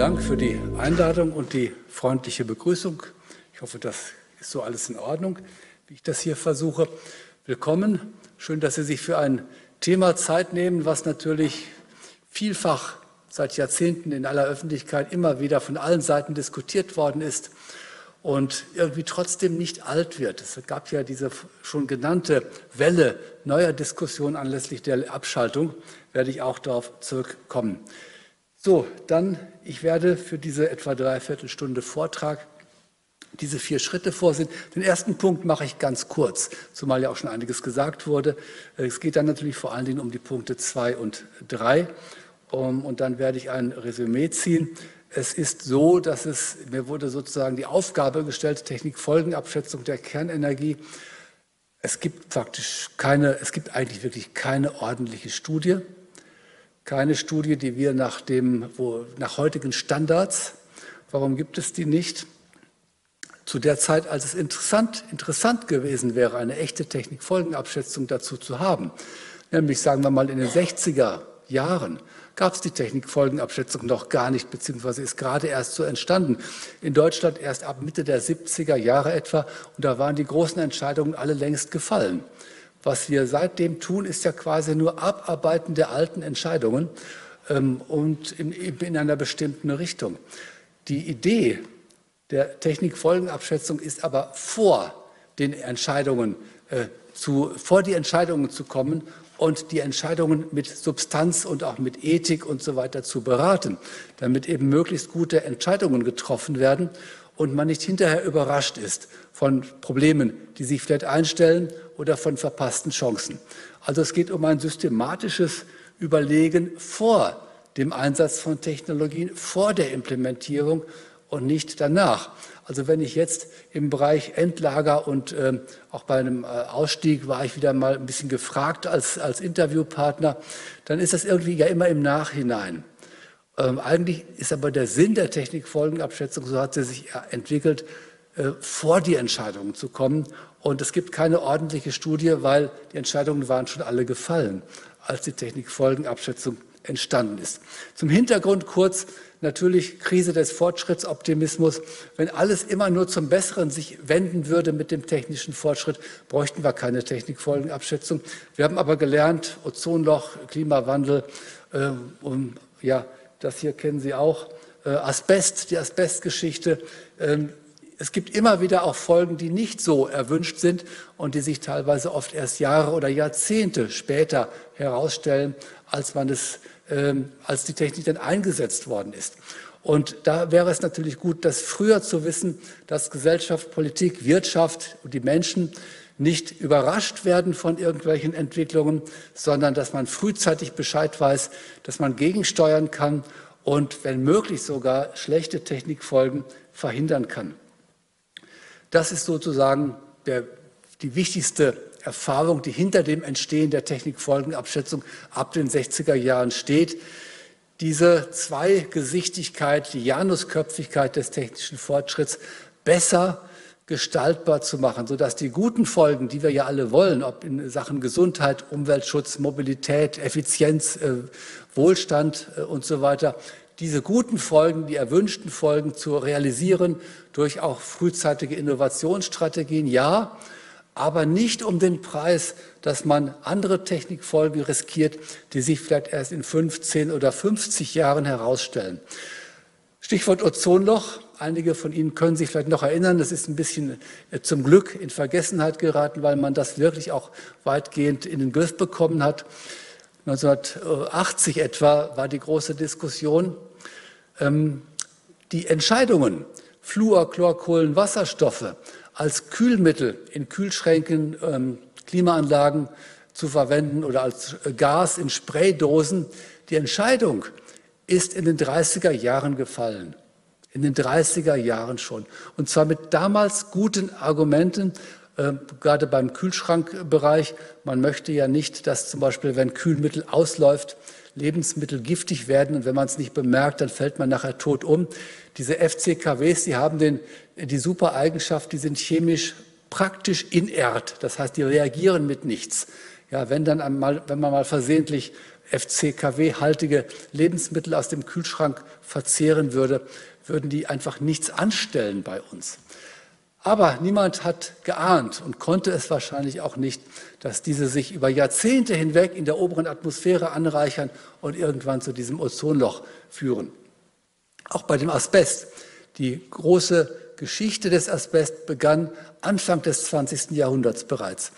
Dank für die Einladung und die freundliche Begrüßung. Ich hoffe, das ist so alles in Ordnung, wie ich das hier versuche. Willkommen. Schön, dass Sie sich für ein Thema Zeit nehmen, was natürlich vielfach seit Jahrzehnten in aller Öffentlichkeit immer wieder von allen Seiten diskutiert worden ist und irgendwie trotzdem nicht alt wird. Es gab ja diese schon genannte Welle neuer Diskussionen anlässlich der Abschaltung, werde ich auch darauf zurückkommen. So, dann, ich werde für diese etwa dreiviertel Stunde Vortrag diese vier Schritte vorsehen. Den ersten Punkt mache ich ganz kurz, zumal ja auch schon einiges gesagt wurde. Es geht dann natürlich vor allen Dingen um die Punkte zwei und drei. Und dann werde ich ein Resümee ziehen. Es ist so, dass es, mir wurde sozusagen die Aufgabe gestellt, Technikfolgenabschätzung der Kernenergie. Es gibt praktisch keine, es gibt eigentlich wirklich keine ordentliche Studie. Keine Studie, die wir nach dem, wo, nach heutigen Standards, warum gibt es die nicht? Zu der Zeit, als es interessant, interessant gewesen wäre, eine echte Technikfolgenabschätzung dazu zu haben, nämlich sagen wir mal in den 60er Jahren, gab es die Technikfolgenabschätzung noch gar nicht, beziehungsweise ist gerade erst so entstanden. In Deutschland erst ab Mitte der 70er Jahre etwa. Und da waren die großen Entscheidungen alle längst gefallen. Was wir seitdem tun, ist ja quasi nur Abarbeiten der alten Entscheidungen ähm, und in, in einer bestimmten Richtung. Die Idee der Technikfolgenabschätzung ist aber vor den Entscheidungen äh, zu, vor die Entscheidungen zu kommen und die Entscheidungen mit Substanz und auch mit Ethik und so weiter zu beraten, damit eben möglichst gute Entscheidungen getroffen werden und man nicht hinterher überrascht ist von Problemen, die sich vielleicht einstellen oder von verpassten Chancen. Also es geht um ein systematisches Überlegen vor dem Einsatz von Technologien, vor der Implementierung und nicht danach. Also wenn ich jetzt im Bereich Endlager und äh, auch bei einem äh, Ausstieg war ich wieder mal ein bisschen gefragt als, als Interviewpartner, dann ist das irgendwie ja immer im Nachhinein. Ähm, eigentlich ist aber der Sinn der Technikfolgenabschätzung, so hat sie sich entwickelt, äh, vor die Entscheidungen zu kommen. Und es gibt keine ordentliche Studie, weil die Entscheidungen waren schon alle gefallen, als die Technikfolgenabschätzung entstanden ist. Zum Hintergrund kurz, natürlich Krise des Fortschrittsoptimismus. Wenn alles immer nur zum Besseren sich wenden würde mit dem technischen Fortschritt, bräuchten wir keine Technikfolgenabschätzung. Wir haben aber gelernt, Ozonloch, Klimawandel, äh, und, ja, das hier kennen Sie auch, äh, Asbest, die Asbestgeschichte. Ähm, es gibt immer wieder auch Folgen, die nicht so erwünscht sind und die sich teilweise oft erst Jahre oder Jahrzehnte später herausstellen, als man es ähm, als die Technik dann eingesetzt worden ist. Und da wäre es natürlich gut, das früher zu wissen, dass Gesellschaft, Politik, Wirtschaft und die Menschen nicht überrascht werden von irgendwelchen Entwicklungen, sondern dass man frühzeitig Bescheid weiß, dass man gegensteuern kann und wenn möglich sogar schlechte Technikfolgen verhindern kann. Das ist sozusagen der, die wichtigste Erfahrung, die hinter dem Entstehen der Technikfolgenabschätzung ab den 60er Jahren steht. Diese Zweigesichtigkeit, die Janusköpfigkeit des technischen Fortschritts besser gestaltbar zu machen, sodass die guten Folgen, die wir ja alle wollen, ob in Sachen Gesundheit, Umweltschutz, Mobilität, Effizienz, äh, Wohlstand äh, und so weiter, diese guten Folgen, die erwünschten Folgen zu realisieren durch auch frühzeitige Innovationsstrategien, ja, aber nicht um den Preis, dass man andere Technikfolgen riskiert, die sich vielleicht erst in 15 oder 50 Jahren herausstellen. Stichwort Ozonloch. Einige von Ihnen können sich vielleicht noch erinnern, das ist ein bisschen äh, zum Glück in Vergessenheit geraten, weil man das wirklich auch weitgehend in den Griff bekommen hat. 1980 etwa war die große Diskussion. Ähm, die Entscheidungen, Fluor, Chlor, Kohlen, Wasserstoffe als Kühlmittel in Kühlschränken, ähm, Klimaanlagen zu verwenden oder als äh, Gas in Spraydosen. Die Entscheidung ist in den 30er Jahren gefallen. In den 30er Jahren schon. Und zwar mit damals guten Argumenten, äh, gerade beim Kühlschrankbereich. Man möchte ja nicht, dass zum Beispiel, wenn Kühlmittel ausläuft, Lebensmittel giftig werden und wenn man es nicht bemerkt, dann fällt man nachher tot um. Diese FCKWs, die haben den, die super Eigenschaft, die sind chemisch praktisch inert. Das heißt, die reagieren mit nichts. Ja, wenn, dann einmal, wenn man mal versehentlich FCKW-haltige Lebensmittel aus dem Kühlschrank verzehren würde, würden die einfach nichts anstellen bei uns. Aber niemand hat geahnt und konnte es wahrscheinlich auch nicht, dass diese sich über Jahrzehnte hinweg in der oberen Atmosphäre anreichern und irgendwann zu diesem Ozonloch führen. Auch bei dem Asbest. Die große Geschichte des Asbest begann Anfang des 20. Jahrhunderts bereits.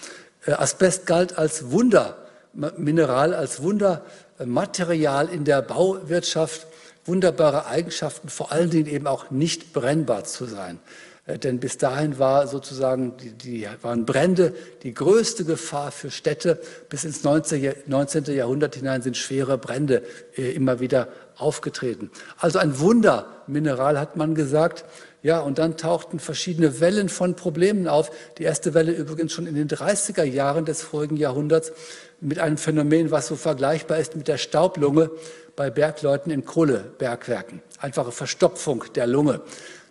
Äh, Asbest galt als Wundermineral, als Wundermaterial in der Bauwirtschaft, wunderbare Eigenschaften, vor allen Dingen eben auch nicht brennbar zu sein. Äh, denn bis dahin war sozusagen die, die, waren Brände die größte Gefahr für Städte. Bis ins 19. Jahrhundert hinein sind schwere Brände äh, immer wieder aufgetreten. Also ein Wundermineral hat man gesagt. Ja, und dann tauchten verschiedene Wellen von Problemen auf. Die erste Welle übrigens schon in den 30er Jahren des vorigen Jahrhunderts mit einem Phänomen, was so vergleichbar ist mit der Staublunge bei Bergleuten in Kohlebergwerken. Einfache Verstopfung der Lunge.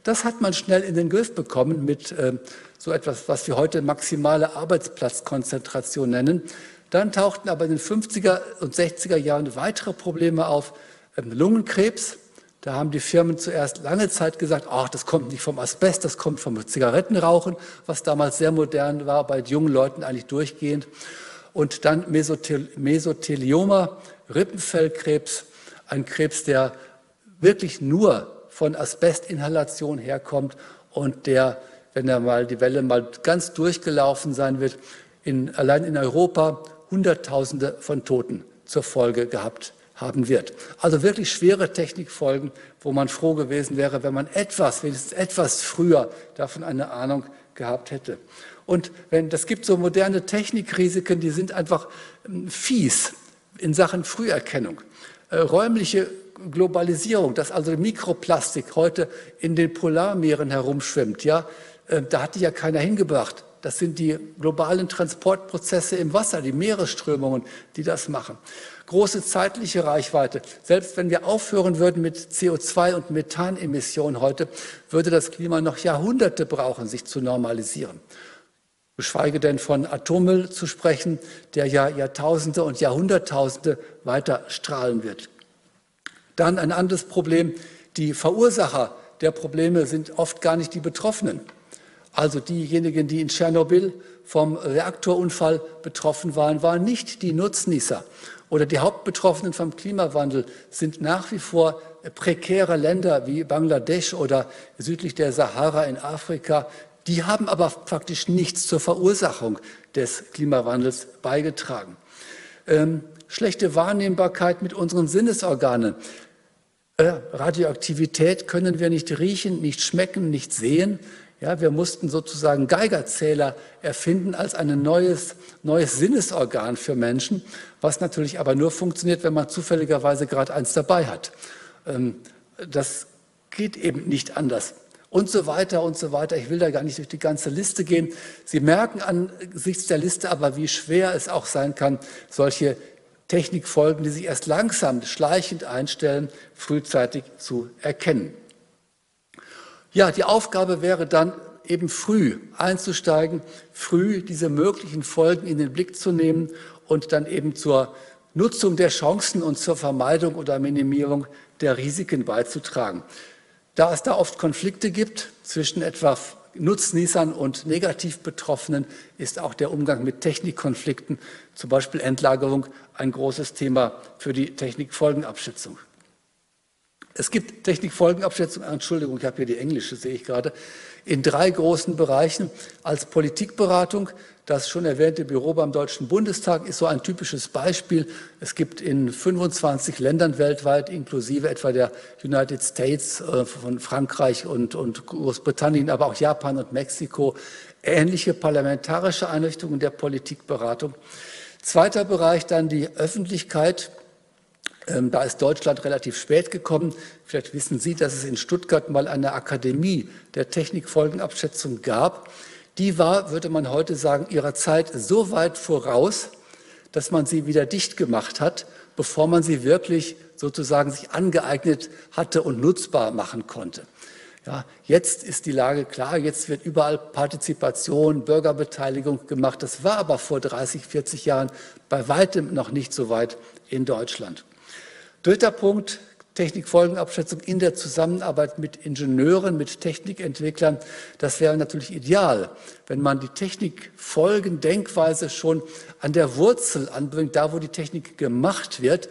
Das hat man schnell in den Griff bekommen mit äh, so etwas, was wir heute maximale Arbeitsplatzkonzentration nennen. Dann tauchten aber in den 50er und 60er Jahren weitere Probleme auf. Ähm, Lungenkrebs. Da haben die Firmen zuerst lange Zeit gesagt, ach, das kommt nicht vom Asbest, das kommt vom Zigarettenrauchen, was damals sehr modern war, bei jungen Leuten eigentlich durchgehend. Und dann Mesothel Mesothelioma, Rippenfellkrebs, ein Krebs, der wirklich nur von Asbestinhalation herkommt und der, wenn er mal die Welle mal ganz durchgelaufen sein wird, in, allein in Europa Hunderttausende von Toten zur Folge gehabt haben wird. Also wirklich schwere Technikfolgen, wo man froh gewesen wäre, wenn man etwas, wenigstens etwas früher davon eine Ahnung gehabt hätte. Und wenn, das gibt so moderne Technikrisiken, die sind einfach ähm, fies in Sachen Früherkennung. Äh, räumliche Globalisierung, dass also Mikroplastik heute in den Polarmeeren herumschwimmt, ja, äh, da hat die ja keiner hingebracht. Das sind die globalen Transportprozesse im Wasser, die Meeresströmungen, die das machen. Große zeitliche Reichweite. Selbst wenn wir aufhören würden mit CO2 und Methanemissionen heute, würde das Klima noch Jahrhunderte brauchen, sich zu normalisieren. Geschweige denn von Atommüll zu sprechen, der ja Jahrtausende und Jahrhunderttausende weiter strahlen wird. Dann ein anderes Problem, die Verursacher der Probleme sind oft gar nicht die Betroffenen. Also diejenigen, die in Tschernobyl vom Reaktorunfall betroffen waren, waren nicht die Nutznießer. Oder die Hauptbetroffenen vom Klimawandel sind nach wie vor prekäre Länder wie Bangladesch oder südlich der Sahara in Afrika. Die haben aber faktisch nichts zur Verursachung des Klimawandels beigetragen. Ähm, schlechte Wahrnehmbarkeit mit unseren Sinnesorganen. Äh, Radioaktivität können wir nicht riechen, nicht schmecken, nicht sehen. Ja, wir mussten sozusagen Geigerzähler erfinden als ein neues, neues Sinnesorgan für Menschen, was natürlich aber nur funktioniert, wenn man zufälligerweise gerade eins dabei hat. Ähm, das geht eben nicht anders. Und so weiter und so weiter. Ich will da gar nicht durch die ganze Liste gehen. Sie merken angesichts der Liste aber, wie schwer es auch sein kann, solche Technikfolgen, die sich erst langsam, schleichend einstellen, frühzeitig zu erkennen. Ja, die Aufgabe wäre dann eben früh einzusteigen, früh diese möglichen Folgen in den Blick zu nehmen und dann eben zur Nutzung der Chancen und zur Vermeidung oder Minimierung der Risiken beizutragen. Da es da oft Konflikte gibt zwischen etwa Nutznießern und negativ Betroffenen ist auch der Umgang mit Technikkonflikten, zum Beispiel Endlagerung, ein großes Thema für die Technikfolgenabschätzung. Es gibt Technikfolgenabschätzung, Entschuldigung, ich habe hier die englische, sehe ich gerade, in drei großen Bereichen als Politikberatung. Das schon erwähnte Büro beim Deutschen Bundestag ist so ein typisches Beispiel. Es gibt in 25 Ländern weltweit, inklusive etwa der United States, äh, von Frankreich und, und Großbritannien, aber auch Japan und Mexiko, ähnliche parlamentarische Einrichtungen der Politikberatung. Zweiter Bereich dann die Öffentlichkeit. Ähm, da ist Deutschland relativ spät gekommen. Vielleicht wissen Sie, dass es in Stuttgart mal eine Akademie der Technikfolgenabschätzung gab. Die war, würde man heute sagen, ihrer Zeit so weit voraus, dass man sie wieder dicht gemacht hat, bevor man sie wirklich sozusagen sich angeeignet hatte und nutzbar machen konnte. Ja, jetzt ist die Lage klar, jetzt wird überall Partizipation, Bürgerbeteiligung gemacht. Das war aber vor 30, 40 Jahren bei weitem noch nicht so weit in Deutschland. Dritter Punkt, Technikfolgenabschätzung in der Zusammenarbeit mit Ingenieuren, mit Technikentwicklern. Das wäre natürlich ideal, wenn man die Technikfolgendenkweise schon an der Wurzel anbringt, da wo die Technik gemacht wird.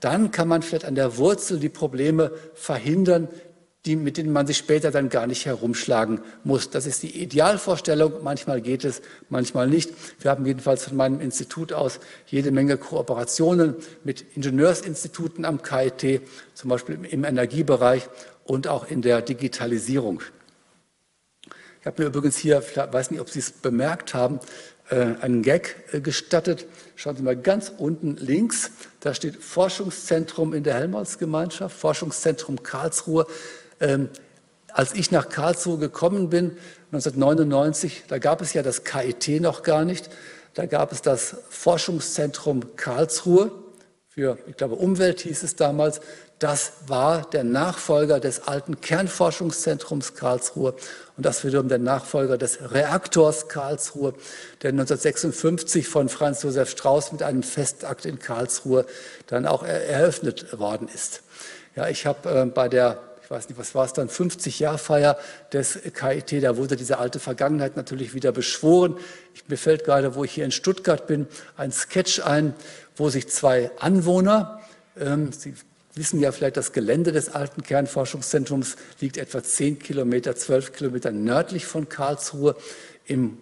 Dann kann man vielleicht an der Wurzel die Probleme verhindern, die, mit denen man sich später dann gar nicht herumschlagen muss. Das ist die Idealvorstellung. Manchmal geht es, manchmal nicht. Wir haben jedenfalls von meinem Institut aus jede Menge Kooperationen mit Ingenieursinstituten am KIT, zum Beispiel im Energiebereich und auch in der Digitalisierung. Ich habe mir übrigens hier, weiß nicht, ob Sie es bemerkt haben, äh, einen Gag äh, gestattet. Schauen Sie mal ganz unten links, da steht Forschungszentrum in der Helmholtz-Gemeinschaft, Forschungszentrum Karlsruhe. Ähm, als ich nach Karlsruhe gekommen bin, 1999, da gab es ja das KIT noch gar nicht. Da gab es das Forschungszentrum Karlsruhe für, ich glaube, Umwelt hieß es damals. Das war der Nachfolger des alten Kernforschungszentrums Karlsruhe und das wiederum der Nachfolger des Reaktors Karlsruhe, der 1956 von Franz Josef Strauß mit einem Festakt in Karlsruhe dann auch eröffnet worden ist. Ja, ich habe äh, bei der weiß nicht, was war es dann, 50-Jahr-Feier des KIT, da wurde diese alte Vergangenheit natürlich wieder beschworen. Ich, mir fällt gerade, wo ich hier in Stuttgart bin, ein Sketch ein, wo sich zwei Anwohner, ähm, Sie wissen ja vielleicht, das Gelände des alten Kernforschungszentrums liegt etwa 10 Kilometer, 12 Kilometer nördlich von Karlsruhe im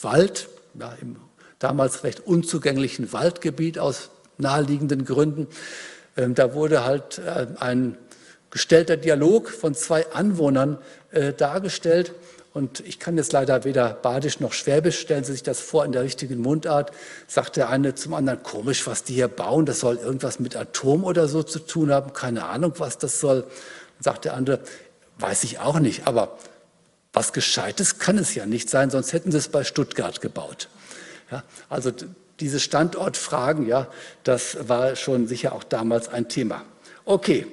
Wald, ja, im damals recht unzugänglichen Waldgebiet aus naheliegenden Gründen. Ähm, da wurde halt äh, ein gestellter Dialog von zwei Anwohnern äh, dargestellt. Und ich kann jetzt leider weder Badisch noch Schwäbisch, stellen Sie sich das vor in der richtigen Mundart, sagt der eine zum anderen, komisch, was die hier bauen, das soll irgendwas mit Atom oder so zu tun haben, keine Ahnung, was das soll. Dann sagt der andere, weiß ich auch nicht, aber was Gescheites kann es ja nicht sein, sonst hätten sie es bei Stuttgart gebaut. Ja, also diese Standortfragen, ja, das war schon sicher auch damals ein Thema. Okay,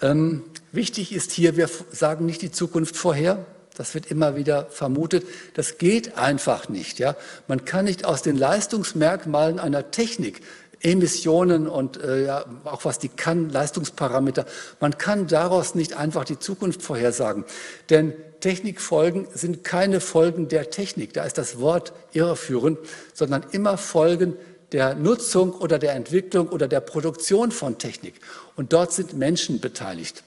ähm, wichtig ist hier, wir sagen nicht die Zukunft vorher. Das wird immer wieder vermutet. Das geht einfach nicht. Ja? Man kann nicht aus den Leistungsmerkmalen einer Technik Emissionen und äh, ja, auch was die kann, Leistungsparameter. Man kann daraus nicht einfach die Zukunft vorhersagen. Denn Technikfolgen sind keine Folgen der Technik. Da ist das Wort irreführend, sondern immer Folgen der Nutzung oder der Entwicklung oder der Produktion von Technik. Und dort sind Menschen beteiligt.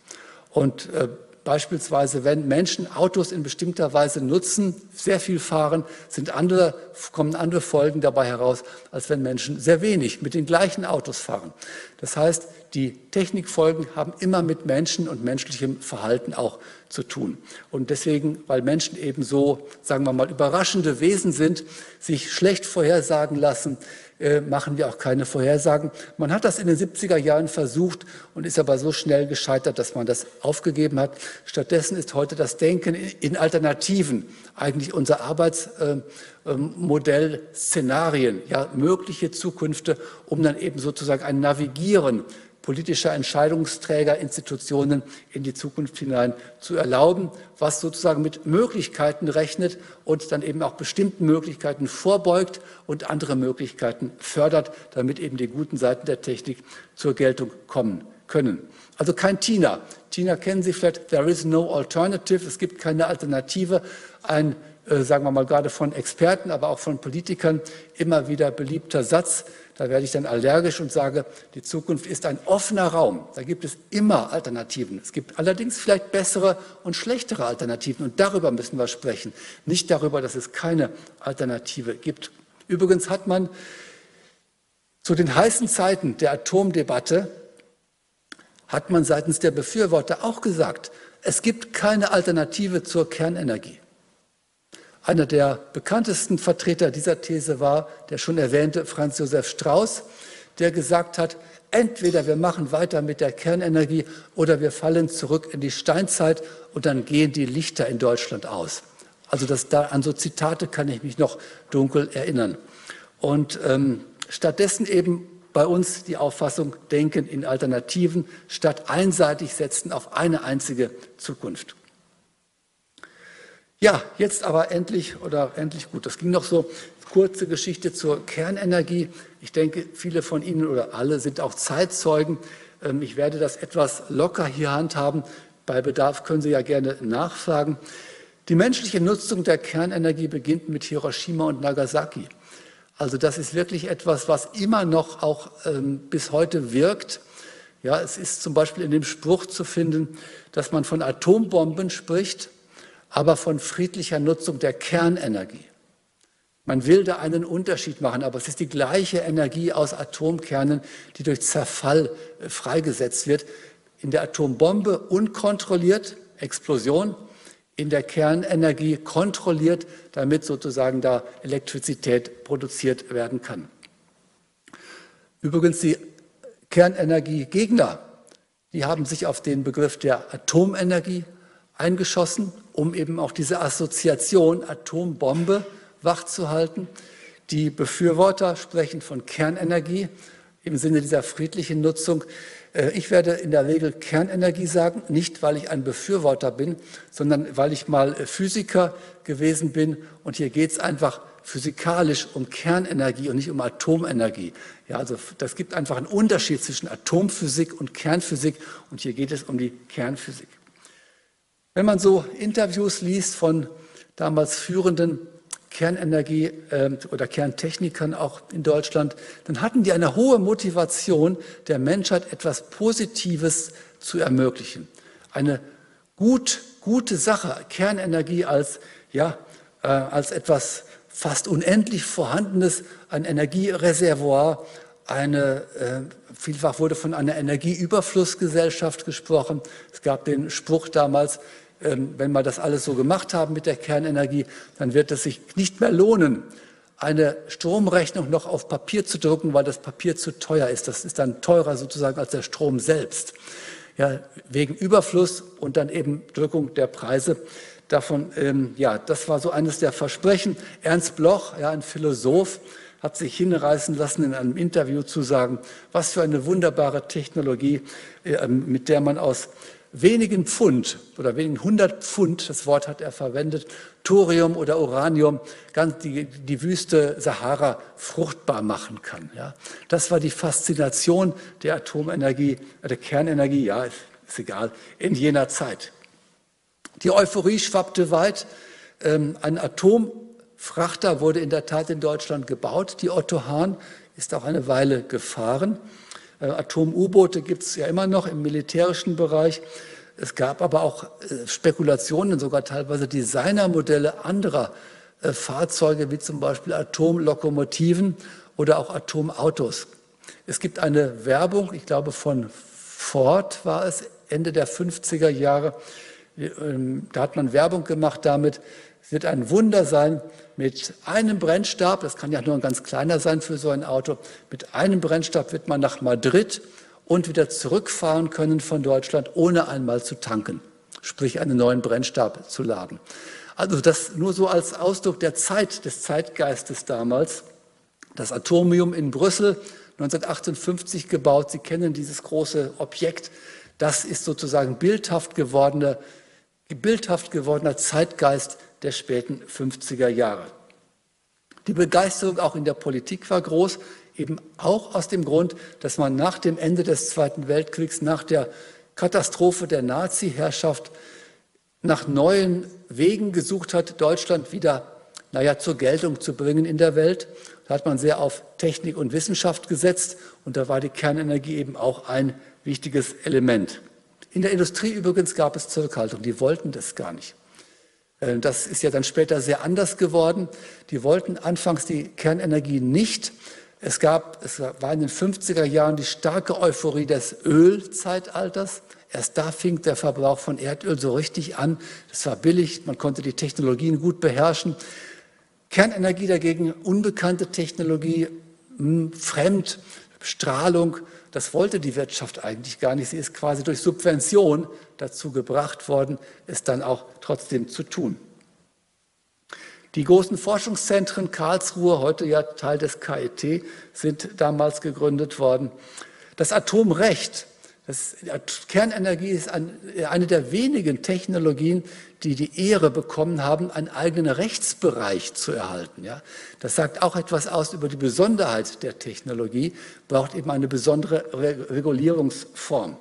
Und äh, beispielsweise, wenn Menschen Autos in bestimmter Weise nutzen, sehr viel fahren, sind andere, kommen andere Folgen dabei heraus, als wenn Menschen sehr wenig mit den gleichen Autos fahren. Das heißt, die Technikfolgen haben immer mit Menschen und menschlichem Verhalten auch zu tun. Und deswegen, weil Menschen eben so, sagen wir mal, überraschende Wesen sind, sich schlecht vorhersagen lassen, äh, machen wir auch keine Vorhersagen. Man hat das in den 70er Jahren versucht und ist aber so schnell gescheitert, dass man das aufgegeben hat. Stattdessen ist heute das Denken in Alternativen eigentlich unser Arbeitsmodell, Szenarien, ja, mögliche Zukünfte, um dann eben sozusagen ein Navigieren politischer Entscheidungsträger, Institutionen in die Zukunft hinein zu erlauben, was sozusagen mit Möglichkeiten rechnet und dann eben auch bestimmten Möglichkeiten vorbeugt und andere Möglichkeiten fördert, damit eben die guten Seiten der Technik zur Geltung kommen können. Also kein TINA. TINA kennen Sie vielleicht, there is no alternative, es gibt keine Alternative. Ein äh, sagen wir mal gerade von Experten, aber auch von Politikern immer wieder beliebter Satz. Da werde ich dann allergisch und sage, die Zukunft ist ein offener Raum. Da gibt es immer Alternativen. Es gibt allerdings vielleicht bessere und schlechtere Alternativen. Und darüber müssen wir sprechen. Nicht darüber, dass es keine Alternative gibt. Übrigens hat man zu den heißen Zeiten der Atomdebatte, hat man seitens der Befürworter auch gesagt, es gibt keine Alternative zur Kernenergie. Einer der bekanntesten Vertreter dieser These war der schon erwähnte Franz Josef Strauß, der gesagt hat, entweder wir machen weiter mit der Kernenergie oder wir fallen zurück in die Steinzeit und dann gehen die Lichter in Deutschland aus. Also das, da, an so Zitate kann ich mich noch dunkel erinnern. Und ähm, stattdessen eben bei uns die Auffassung, denken in Alternativen statt einseitig setzen auf eine einzige Zukunft. Ja, jetzt aber endlich oder endlich gut. Das ging noch so kurze Geschichte zur Kernenergie. Ich denke, viele von Ihnen oder alle sind auch Zeitzeugen. Ähm, ich werde das etwas locker hier handhaben. Bei Bedarf können Sie ja gerne nachfragen. Die menschliche Nutzung der Kernenergie beginnt mit Hiroshima und Nagasaki. Also das ist wirklich etwas, was immer noch auch ähm, bis heute wirkt. Ja, es ist zum Beispiel in dem Spruch zu finden, dass man von Atombomben spricht, aber von friedlicher Nutzung der Kernenergie. Man will da einen Unterschied machen, aber es ist die gleiche Energie aus Atomkernen, die durch Zerfall äh, freigesetzt wird. In der Atombombe unkontrolliert, Explosion, in der Kernenergie kontrolliert, damit sozusagen da Elektrizität produziert werden kann. Übrigens die Kernenergiegegner, die haben sich auf den Begriff der Atomenergie eingeschossen, um eben auch diese Assoziation Atombombe wachzuhalten. Die Befürworter sprechen von Kernenergie im Sinne dieser friedlichen Nutzung. Äh, ich werde in der Regel Kernenergie sagen, nicht weil ich ein Befürworter bin, sondern weil ich mal äh, Physiker gewesen bin. Und hier geht es einfach physikalisch um Kernenergie und nicht um Atomenergie. Ja, also das gibt einfach einen Unterschied zwischen Atomphysik und Kernphysik. Und hier geht es um die Kernphysik. Wenn man so Interviews liest von damals führenden Kernenergie äh, oder Kerntechnikern auch in Deutschland, dann hatten die eine hohe Motivation, der Menschheit etwas Positives zu ermöglichen. Eine gut, gute Sache, Kernenergie als, ja, äh, als etwas fast unendlich vorhandenes, ein Energiereservoir, eine, äh, vielfach wurde von einer Energieüberflussgesellschaft gesprochen. Es gab den Spruch damals, ähm, wenn wir das alles so gemacht haben mit der Kernenergie, dann wird es sich nicht mehr lohnen, eine Stromrechnung noch auf Papier zu drucken, weil das Papier zu teuer ist. Das ist dann teurer sozusagen als der Strom selbst. Ja, wegen Überfluss und dann eben Drückung der Preise. Davon, ähm, ja, das war so eines der Versprechen. Ernst Bloch, ja, ein Philosoph, hat sich hinreißen lassen, in einem Interview zu sagen, was für eine wunderbare Technologie, äh, mit der man aus wenigen Pfund oder wenigen hundert Pfund, das Wort hat er verwendet, Thorium oder Uranium, ganz die, die Wüste Sahara fruchtbar machen kann. Ja. Das war die Faszination der Atomenergie, der Kernenergie, ja, ist, ist egal, in jener Zeit. Die Euphorie schwappte weit. Ähm, ein Atomfrachter wurde in der Tat in Deutschland gebaut. Die Otto Hahn ist auch eine Weile gefahren. Äh, Atom-U-Boote gibt es ja immer noch im militärischen Bereich. Es gab aber auch äh, Spekulationen, sogar teilweise Designermodelle anderer äh, Fahrzeuge, wie zum Beispiel Atomlokomotiven oder auch Atomautos. Es gibt eine Werbung, ich glaube von Ford war es, Ende der 50er Jahre. Ähm, da hat man Werbung gemacht damit, es wird ein Wunder sein, mit einem Brennstab, das kann ja nur ein ganz kleiner sein für so ein Auto, mit einem Brennstab wird man nach Madrid und wieder zurückfahren können von Deutschland, ohne einmal zu tanken, sprich einen neuen Brennstab zu laden. Also das nur so als Ausdruck der Zeit, des Zeitgeistes damals. Das Atomium in Brüssel, 1958 gebaut. Sie kennen dieses große Objekt. Das ist sozusagen bildhaft gewordener, bildhaft gewordener Zeitgeist der späten 50er Jahre. Die Begeisterung auch in der Politik war groß, eben auch aus dem Grund, dass man nach dem Ende des Zweiten Weltkriegs, nach der Katastrophe der Nazi-Herrschaft nach neuen Wegen gesucht hat, Deutschland wieder naja, zur Geltung zu bringen in der Welt. Da hat man sehr auf Technik und Wissenschaft gesetzt und da war die Kernenergie eben auch ein wichtiges Element. In der Industrie übrigens gab es Zurückhaltung, die wollten das gar nicht. Äh, das ist ja dann später sehr anders geworden. Die wollten anfangs die Kernenergie nicht. Es gab, es war in den 50er Jahren die starke Euphorie des Ölzeitalters. Erst da fing der Verbrauch von Erdöl so richtig an. Es war billig, man konnte die Technologien gut beherrschen. Kernenergie dagegen, unbekannte Technologie, hm, fremd, Strahlung, das wollte die Wirtschaft eigentlich gar nicht. Sie ist quasi durch Subvention dazu gebracht worden, es dann auch trotzdem zu tun. Die großen Forschungszentren Karlsruhe, heute ja Teil des KIT, sind damals gegründet worden. Das Atomrecht, das, Kernenergie ist ein, eine der wenigen Technologien, die die Ehre bekommen haben, einen eigenen Rechtsbereich zu erhalten. Ja? Das sagt auch etwas aus über die Besonderheit der Technologie, braucht eben eine besondere Regulierungsform.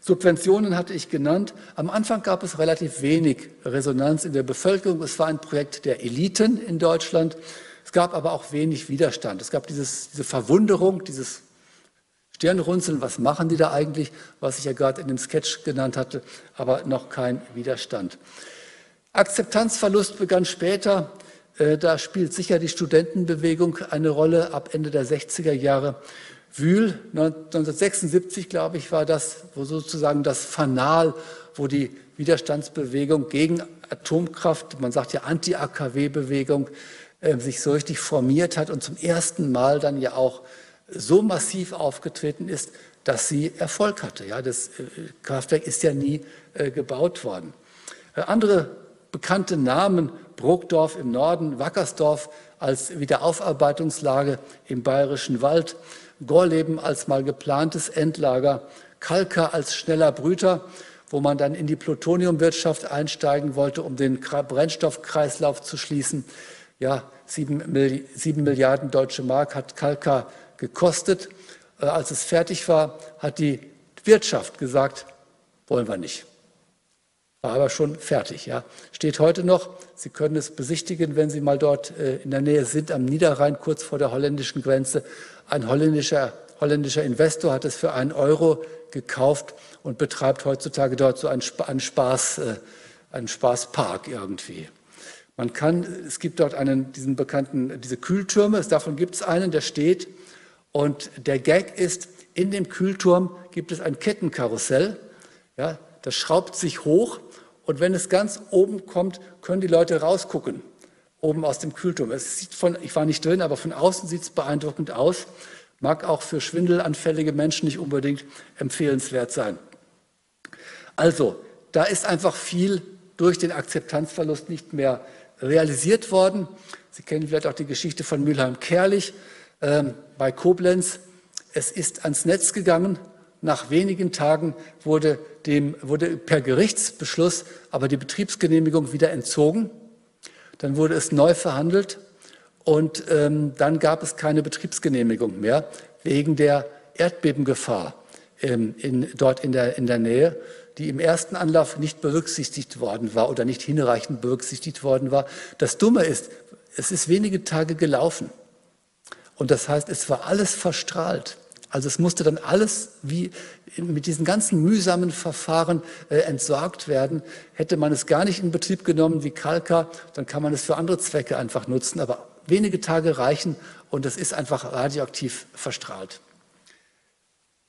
Subventionen hatte ich genannt. Am Anfang gab es relativ wenig Resonanz in der Bevölkerung. Es war ein Projekt der Eliten in Deutschland. Es gab aber auch wenig Widerstand. Es gab dieses, diese Verwunderung, dieses Stirnrunzeln, was machen die da eigentlich, was ich ja gerade in dem Sketch genannt hatte, aber noch kein Widerstand. Akzeptanzverlust begann später. Äh, da spielt sicher die Studentenbewegung eine Rolle ab Ende der 60er Jahre. Wühl, 1976, glaube ich, war das, wo sozusagen das Fanal, wo die Widerstandsbewegung gegen Atomkraft, man sagt ja Anti-AKW-Bewegung, äh, sich so richtig formiert hat und zum ersten Mal dann ja auch so massiv aufgetreten ist, dass sie Erfolg hatte. Ja, das äh, Kraftwerk ist ja nie äh, gebaut worden. andere bekannte Namen, Brokdorf im Norden, Wackersdorf als Wiederaufarbeitungslage im Bayerischen Wald, Gorleben als mal geplantes Endlager, Kalka als schneller Brüter, wo man dann in die Plutoniumwirtschaft einsteigen wollte, um den Brennstoffkreislauf zu schließen. Ja, sieben, Milliarden deutsche Mark hat Kalka gekostet. Äh, als es fertig war, hat die Wirtschaft gesagt, wollen wir nicht. War aber schon fertig. Ja. Steht heute noch. Sie können es besichtigen, wenn Sie mal dort äh, in der Nähe sind, am Niederrhein, kurz vor der holländischen Grenze. Ein holländischer, holländischer Investor hat es für einen Euro gekauft und betreibt heutzutage dort so einen, einen, Spaß, äh, einen Spaßpark irgendwie. Man kann, es gibt dort einen, diesen bekannten, diese Kühltürme, davon gibt es einen, der steht. Und der Gag ist, in dem Kühlturm gibt es ein Kettenkarussell. Ja, das schraubt sich hoch und wenn es ganz oben kommt, können die Leute rausgucken, oben aus dem Kühlturm. Es sieht von, ich war nicht drin, aber von außen sieht es beeindruckend aus. Mag auch für schwindelanfällige Menschen nicht unbedingt empfehlenswert sein. Also, da ist einfach viel durch den Akzeptanzverlust nicht mehr realisiert worden. Sie kennen vielleicht auch die Geschichte von Mülheim-Kerlich ähm, bei Koblenz. Es ist ans Netz gegangen. Nach wenigen Tagen wurde, dem, wurde per Gerichtsbeschluss aber die Betriebsgenehmigung wieder entzogen. Dann wurde es neu verhandelt und ähm, dann gab es keine Betriebsgenehmigung mehr wegen der Erdbebengefahr ähm, in, dort in der, in der Nähe, die im ersten Anlauf nicht berücksichtigt worden war oder nicht hinreichend berücksichtigt worden war. Das Dumme ist, es ist wenige Tage gelaufen. Und das heißt, es war alles verstrahlt. Also es musste dann alles wie mit diesen ganzen mühsamen Verfahren äh, entsorgt werden. Hätte man es gar nicht in Betrieb genommen wie Kalka, dann kann man es für andere Zwecke einfach nutzen. Aber wenige Tage reichen und es ist einfach radioaktiv verstrahlt.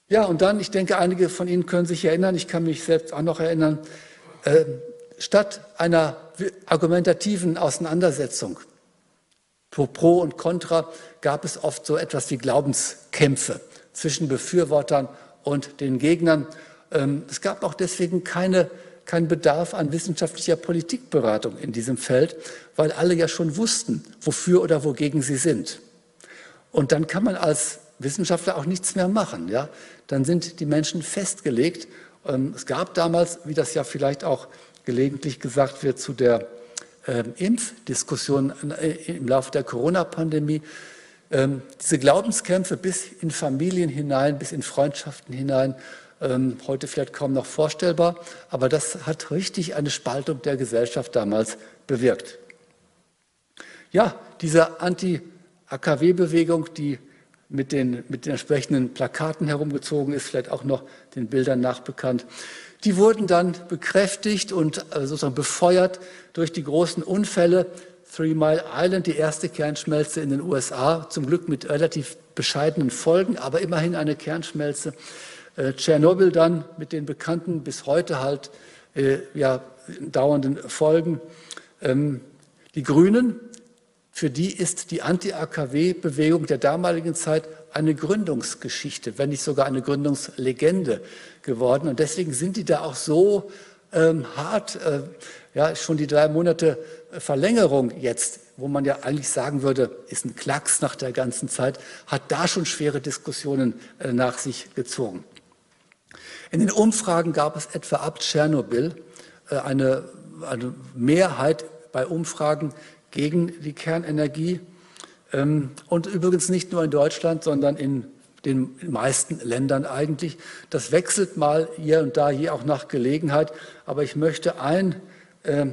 Ja, und dann, ich denke, einige von Ihnen können sich erinnern, ich kann mich selbst auch noch erinnern, äh, statt einer argumentativen Auseinandersetzung, pro und contra, gab es oft so etwas wie Glaubenskämpfe zwischen Befürwortern und den Gegnern. Ähm, es gab auch deswegen keine, keinen Bedarf an wissenschaftlicher Politikberatung in diesem Feld, weil alle ja schon wussten, wofür oder wogegen sie sind. Und dann kann man als Wissenschaftler auch nichts mehr machen. Ja? Dann sind die Menschen festgelegt. Ähm, es gab damals, wie das ja vielleicht auch gelegentlich gesagt wird, zu der ähm, Impfdiskussion äh, im Laufe der Corona-Pandemie, ähm, diese Glaubenskämpfe bis in Familien hinein, bis in Freundschaften hinein, ähm, heute vielleicht kaum noch vorstellbar, aber das hat richtig eine Spaltung der Gesellschaft damals bewirkt. Ja, diese Anti-AKW-Bewegung, die mit den, mit den entsprechenden Plakaten herumgezogen ist, vielleicht auch noch den Bildern nachbekannt, die wurden dann bekräftigt und äh, sozusagen befeuert durch die großen Unfälle Three Mile Island, die erste Kernschmelze in den USA, zum Glück mit relativ bescheidenen Folgen, aber immerhin eine Kernschmelze. Äh, Tschernobyl dann mit den bekannten bis heute halt äh, ja, dauernden Folgen. Ähm, die Grünen, für die ist die Anti-AKW-Bewegung der damaligen Zeit eine Gründungsgeschichte, wenn nicht sogar eine Gründungslegende geworden. Und deswegen sind die da auch so ähm, hart. Äh, ja, schon die drei Monate Verlängerung jetzt, wo man ja eigentlich sagen würde, ist ein Klacks nach der ganzen Zeit, hat da schon schwere Diskussionen äh, nach sich gezogen. In den Umfragen gab es etwa ab Tschernobyl äh, eine, eine Mehrheit bei Umfragen gegen die Kernenergie. Ähm, und übrigens nicht nur in Deutschland, sondern in den meisten Ländern eigentlich. Das wechselt mal hier und da, je auch nach Gelegenheit. Aber ich möchte ein, äh,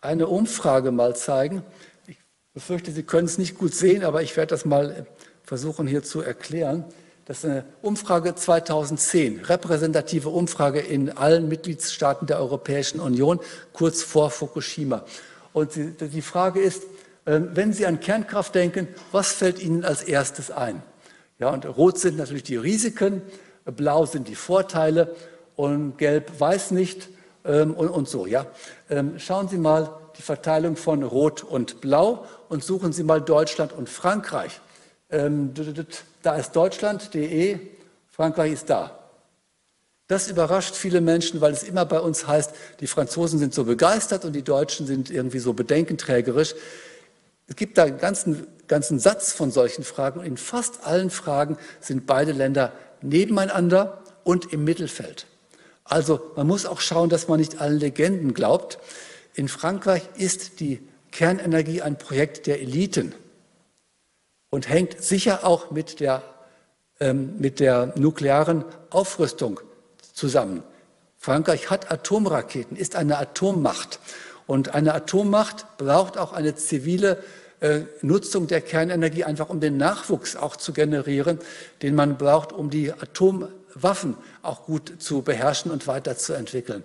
eine Umfrage mal zeigen. Ich befürchte, Sie können es nicht gut sehen, aber ich werde das mal versuchen hier zu erklären. Das ist eine Umfrage 2010, repräsentative Umfrage in allen Mitgliedstaaten der Europäischen Union, kurz vor Fukushima. Und die Frage ist, ähm, wenn Sie an Kernkraft denken, was fällt Ihnen als erstes ein? Ja, und rot sind natürlich die Risiken, blau sind die Vorteile und gelb weiß nicht ähm, und, und, so. Ja. Ähm, schauen Sie mal die Verteilung von Rot und Blau und suchen Sie mal Deutschland und Frankreich. Ähm, da ist Deutschland, DE, Frankreich ist da. Das überrascht viele Menschen, weil es immer bei uns heißt, die Franzosen sind so begeistert und die Deutschen sind irgendwie so bedenkenträgerisch. Es gibt da einen ganzen, ganzen Satz von solchen Fragen und in fast allen Fragen sind beide Länder nebeneinander und im Mittelfeld. Also man muss auch schauen, dass man nicht allen Legenden glaubt. In Frankreich ist die Kernenergie ein Projekt der Eliten und hängt sicher auch mit der, ähm, mit der nuklearen Aufrüstung zusammen. Frankreich hat Atomraketen, ist eine Atommacht. Und eine Atommacht braucht auch eine zivile äh, Nutzung der Kernenergie, einfach um den Nachwuchs auch zu generieren, den man braucht, um die Atomwaffen auch gut zu beherrschen und weiterzuentwickeln.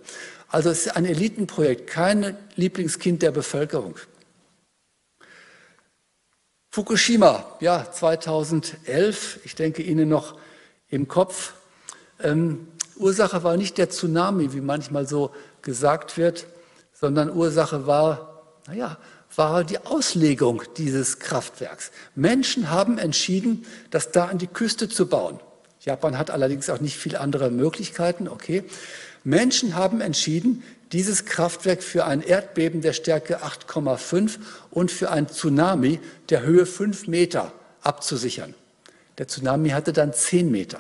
Also es ist ein Elitenprojekt, kein Lieblingskind der Bevölkerung. Fukushima, ja, 2011, ich denke Ihnen noch im Kopf. Ähm, Ursache war nicht der Tsunami, wie manchmal so gesagt wird, sondern Ursache war, naja, war die Auslegung dieses Kraftwerks. Menschen haben entschieden, das da an die Küste zu bauen. Japan hat allerdings auch nicht viele andere Möglichkeiten, okay. Menschen haben entschieden, dieses Kraftwerk für ein Erdbeben der Stärke 8,5 und für ein Tsunami der Höhe 5 Meter abzusichern. Der Tsunami hatte dann 10 Meter.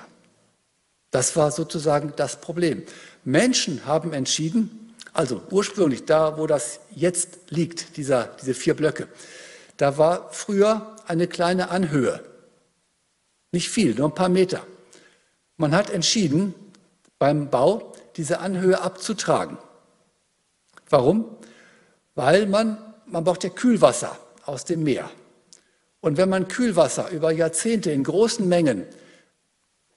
Das war sozusagen das Problem. Menschen haben entschieden, also ursprünglich da, wo das jetzt liegt, dieser, diese vier Blöcke, da war früher eine kleine Anhöhe. Nicht viel, nur ein paar Meter. Man hat entschieden, beim Bau diese Anhöhe abzutragen. Warum? Weil man, man braucht ja Kühlwasser aus dem Meer. Und wenn man Kühlwasser über Jahrzehnte in großen Mengen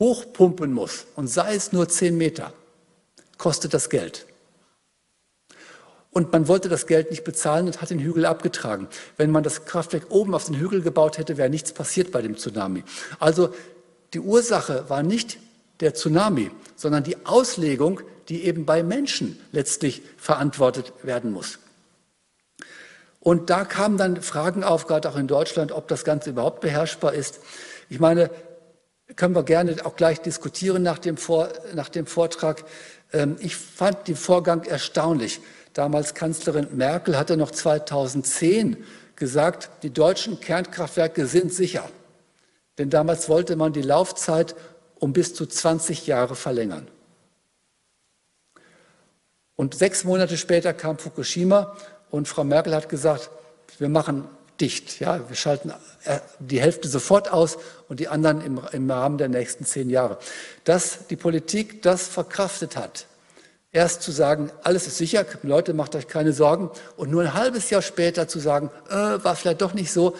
hochpumpen muss, und sei es nur zehn Meter, kostet das Geld. Und man wollte das Geld nicht bezahlen und hat den Hügel abgetragen. Wenn man das Kraftwerk oben auf den Hügel gebaut hätte, wäre nichts passiert bei dem Tsunami. Also die Ursache war nicht der Tsunami, sondern die Auslegung, die eben bei Menschen letztlich verantwortet werden muss. Und da kamen dann Fragen auf, gerade auch in Deutschland, ob das Ganze überhaupt beherrschbar ist. Ich meine, können wir gerne auch gleich diskutieren nach dem, Vor nach dem Vortrag. Ähm, ich fand den Vorgang erstaunlich. Damals Kanzlerin Merkel hatte noch 2010 gesagt, die deutschen Kernkraftwerke sind sicher. Denn damals wollte man die Laufzeit um bis zu 20 Jahre verlängern. Und sechs Monate später kam Fukushima und Frau Merkel hat gesagt, wir machen dicht. Ja, wir schalten äh, die Hälfte sofort aus und die anderen im, im Rahmen der nächsten zehn Jahre. Dass die Politik das verkraftet hat, Erst zu sagen, alles ist sicher, Leute, macht euch keine Sorgen. Und nur ein halbes Jahr später zu sagen, äh, war vielleicht doch nicht so,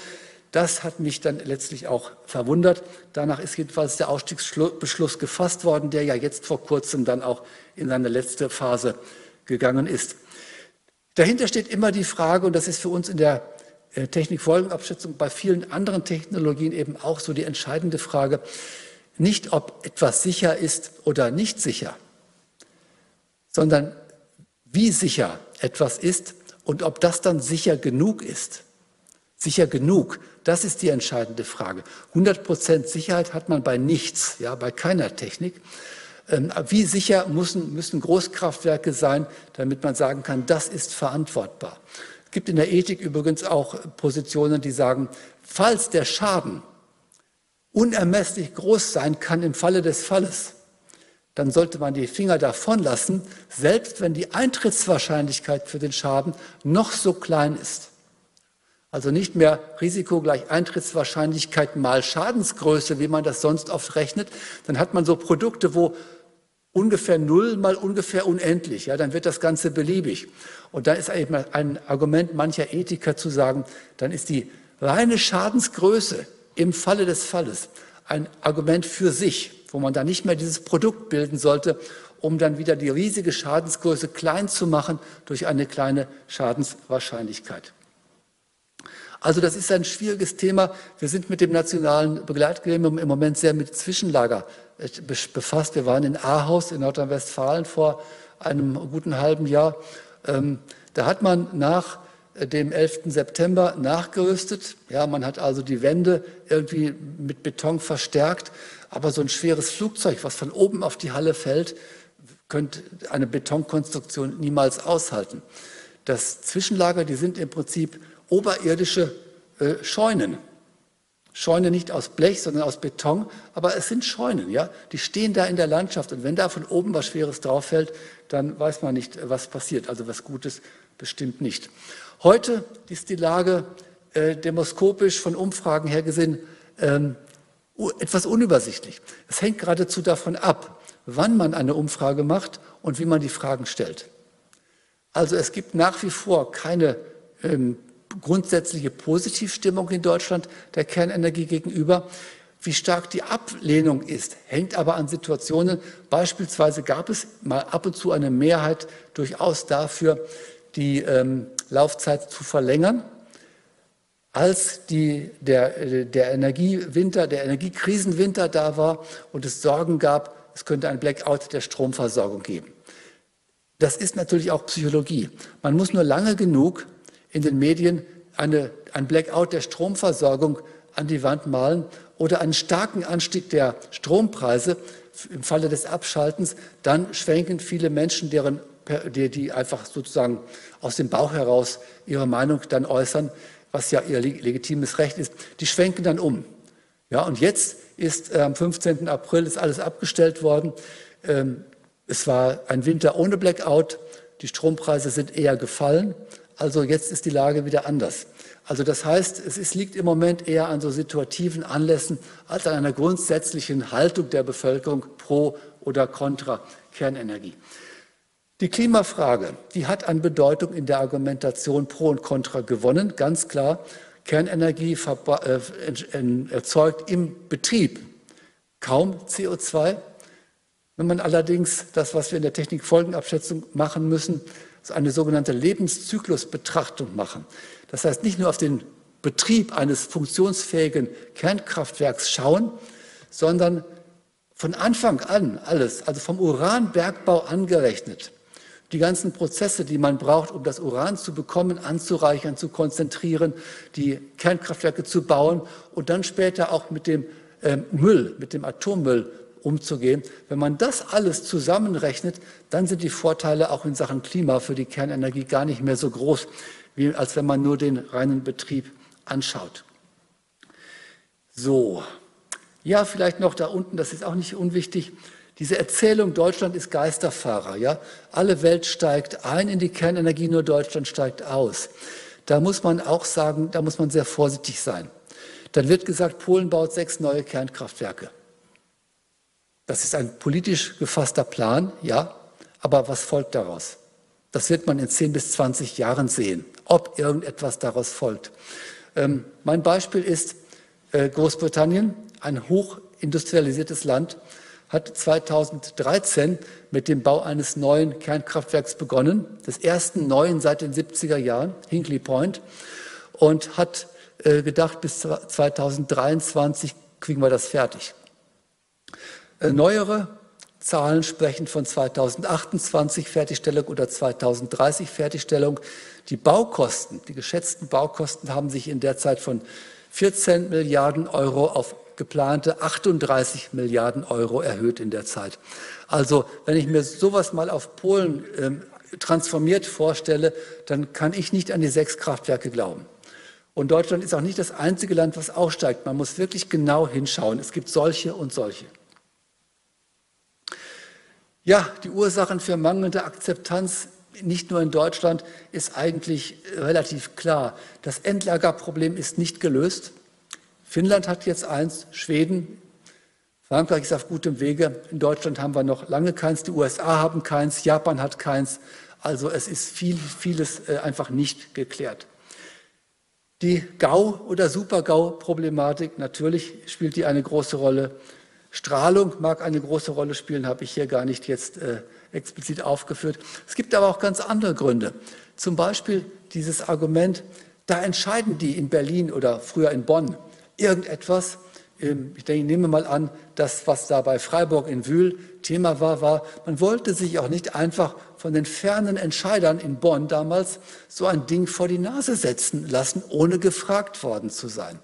das hat mich dann letztlich auch verwundert. Danach ist jedenfalls der Ausstiegsbeschluss gefasst worden, der ja jetzt vor kurzem dann auch in seine letzte Phase gegangen ist. Dahinter steht immer die Frage, und das ist für uns in der äh, Technikfolgenabschätzung bei vielen anderen Technologien eben auch so die entscheidende Frage, nicht ob etwas sicher ist oder nicht sicher, sondern wie sicher etwas ist und ob das dann sicher genug ist. Sicher genug, das ist die entscheidende Frage. 100 Prozent Sicherheit hat man bei nichts, ja, bei keiner Technik. Ähm, wie sicher müssen, müssen Großkraftwerke sein, damit man sagen kann, das ist verantwortbar? Es gibt in der Ethik übrigens auch Positionen, die sagen, falls der Schaden unermesslich groß sein kann im Falle des Falles, dann sollte man die Finger davon lassen, selbst wenn die Eintrittswahrscheinlichkeit für den Schaden noch so klein ist. Also nicht mehr Risiko gleich Eintrittswahrscheinlichkeit mal Schadensgröße, wie man das sonst oft rechnet. Dann hat man so Produkte, wo ungefähr null mal ungefähr unendlich, ja, dann wird das Ganze beliebig. Und da ist eben ein Argument mancher Ethiker zu sagen, dann ist die reine Schadensgröße im Falle des Falles ein Argument für sich, wo man da nicht mehr dieses Produkt bilden sollte, um dann wieder die riesige Schadensgröße klein zu machen durch eine kleine Schadenswahrscheinlichkeit. Also das ist ein schwieriges Thema. Wir sind mit dem nationalen Begleitgremium im Moment sehr mit Zwischenlager äh, befasst. Wir waren in Ahaus in Nordrhein-Westfalen vor einem guten halben Jahr. Ähm, da hat man nach äh, dem 11. September nachgerüstet. Ja, man hat also die Wände irgendwie mit Beton verstärkt. Aber so ein schweres Flugzeug, was von oben auf die Halle fällt, könnte eine Betonkonstruktion niemals aushalten. Das Zwischenlager, die sind im Prinzip oberirdische äh, Scheunen. Scheunen nicht aus Blech, sondern aus Beton, aber es sind Scheunen, ja. Die stehen da in der Landschaft und wenn da von oben was Schweres drauf fällt, dann weiß man nicht, was passiert. Also was Gutes bestimmt nicht. Heute ist die Lage äh, demoskopisch von Umfragen her gesehen ähm, etwas unübersichtlich. Es hängt geradezu davon ab, wann man eine Umfrage macht und wie man die Fragen stellt. Also es gibt nach wie vor keine ähm, grundsätzliche Positivstimmung in Deutschland der Kernenergie gegenüber. Wie stark die Ablehnung ist, hängt aber an Situationen. Beispielsweise gab es mal ab und zu eine Mehrheit durchaus dafür, die ähm, Laufzeit zu verlängern. Als die, der, der Energiewinter, der Energiekrisenwinter da war und es Sorgen gab, es könnte ein Blackout der Stromversorgung geben. Das ist natürlich auch Psychologie. Man muss nur lange genug in den Medien eine, ein Blackout der Stromversorgung an die Wand malen oder einen starken Anstieg der Strompreise im Falle des Abschaltens, dann schwenken viele Menschen, deren, die, die einfach sozusagen aus dem Bauch heraus ihre Meinung dann äußern, was ja ihr legitimes Recht ist, die schwenken dann um. Ja, und jetzt ist am 15. April ist alles abgestellt worden. Ähm, es war ein Winter ohne Blackout. Die Strompreise sind eher gefallen. Also jetzt ist die Lage wieder anders. Also das heißt, es ist, liegt im Moment eher an so situativen Anlässen als an einer grundsätzlichen Haltung der Bevölkerung pro oder contra Kernenergie. Die Klimafrage, die hat an Bedeutung in der Argumentation pro und contra gewonnen, ganz klar. Kernenergie äh, erzeugt im Betrieb kaum CO2. Wenn man allerdings das, was wir in der Technikfolgenabschätzung machen müssen, eine sogenannte Lebenszyklusbetrachtung machen. Das heißt, nicht nur auf den Betrieb eines funktionsfähigen Kernkraftwerks schauen, sondern von Anfang an alles, also vom Uranbergbau angerechnet, die ganzen Prozesse, die man braucht, um das Uran zu bekommen, anzureichern, zu konzentrieren, die Kernkraftwerke zu bauen und dann später auch mit dem äh, Müll, mit dem Atommüll umzugehen. Wenn man das alles zusammenrechnet, dann sind die Vorteile auch in Sachen Klima für die Kernenergie gar nicht mehr so groß, wie, als wenn man nur den reinen Betrieb anschaut. So, ja, vielleicht noch da unten, das ist auch nicht unwichtig. Diese Erzählung, Deutschland ist Geisterfahrer, ja. Alle Welt steigt ein in die Kernenergie, nur Deutschland steigt aus. Da muss man auch sagen, da muss man sehr vorsichtig sein. Dann wird gesagt, Polen baut sechs neue Kernkraftwerke. Das ist ein politisch gefasster Plan, ja, aber was folgt daraus? Das wird man in 10 bis 20 Jahren sehen, ob irgendetwas daraus folgt. Ähm, mein Beispiel ist äh, Großbritannien, ein hochindustrialisiertes Land, hat 2013 mit dem Bau eines neuen Kernkraftwerks begonnen, des ersten neuen seit den 70er Jahren, Hinkley Point, und hat äh, gedacht, bis 2023 kriegen wir das fertig. Äh, neuere Zahlen sprechen von 2028 Fertigstellung oder 2030 Fertigstellung. Die Baukosten, die geschätzten Baukosten haben sich in der Zeit von 14 Milliarden Euro auf geplante 38 Milliarden Euro erhöht in der Zeit. Also wenn ich mir sowas mal auf Polen ähm, transformiert vorstelle, dann kann ich nicht an die sechs Kraftwerke glauben. Und Deutschland ist auch nicht das einzige Land, was aussteigt. Man muss wirklich genau hinschauen. Es gibt solche und solche. Ja, die Ursachen für mangelnde Akzeptanz nicht nur in Deutschland ist eigentlich relativ klar. Das Endlagerproblem ist nicht gelöst. Finnland hat jetzt eins, Schweden, Frankreich ist auf gutem Wege. In Deutschland haben wir noch lange keins, die USA haben keins, Japan hat keins. Also es ist viel, vieles äh, einfach nicht geklärt. Die GAU- oder Super-GAU-Problematik, natürlich spielt die eine große Rolle. Strahlung mag eine große Rolle spielen, habe ich hier gar nicht jetzt äh, explizit aufgeführt. Es gibt aber auch ganz andere Gründe. Zum Beispiel dieses Argument, da entscheiden die in Berlin oder früher in Bonn irgendetwas, ähm, ich denke, ich nehme mal an, das, was da bei Freiburg in Wühl Thema war, war, man wollte sich auch nicht einfach von den fernen Entscheidern in Bonn damals so ein Ding vor die Nase setzen lassen, ohne gefragt worden zu sein.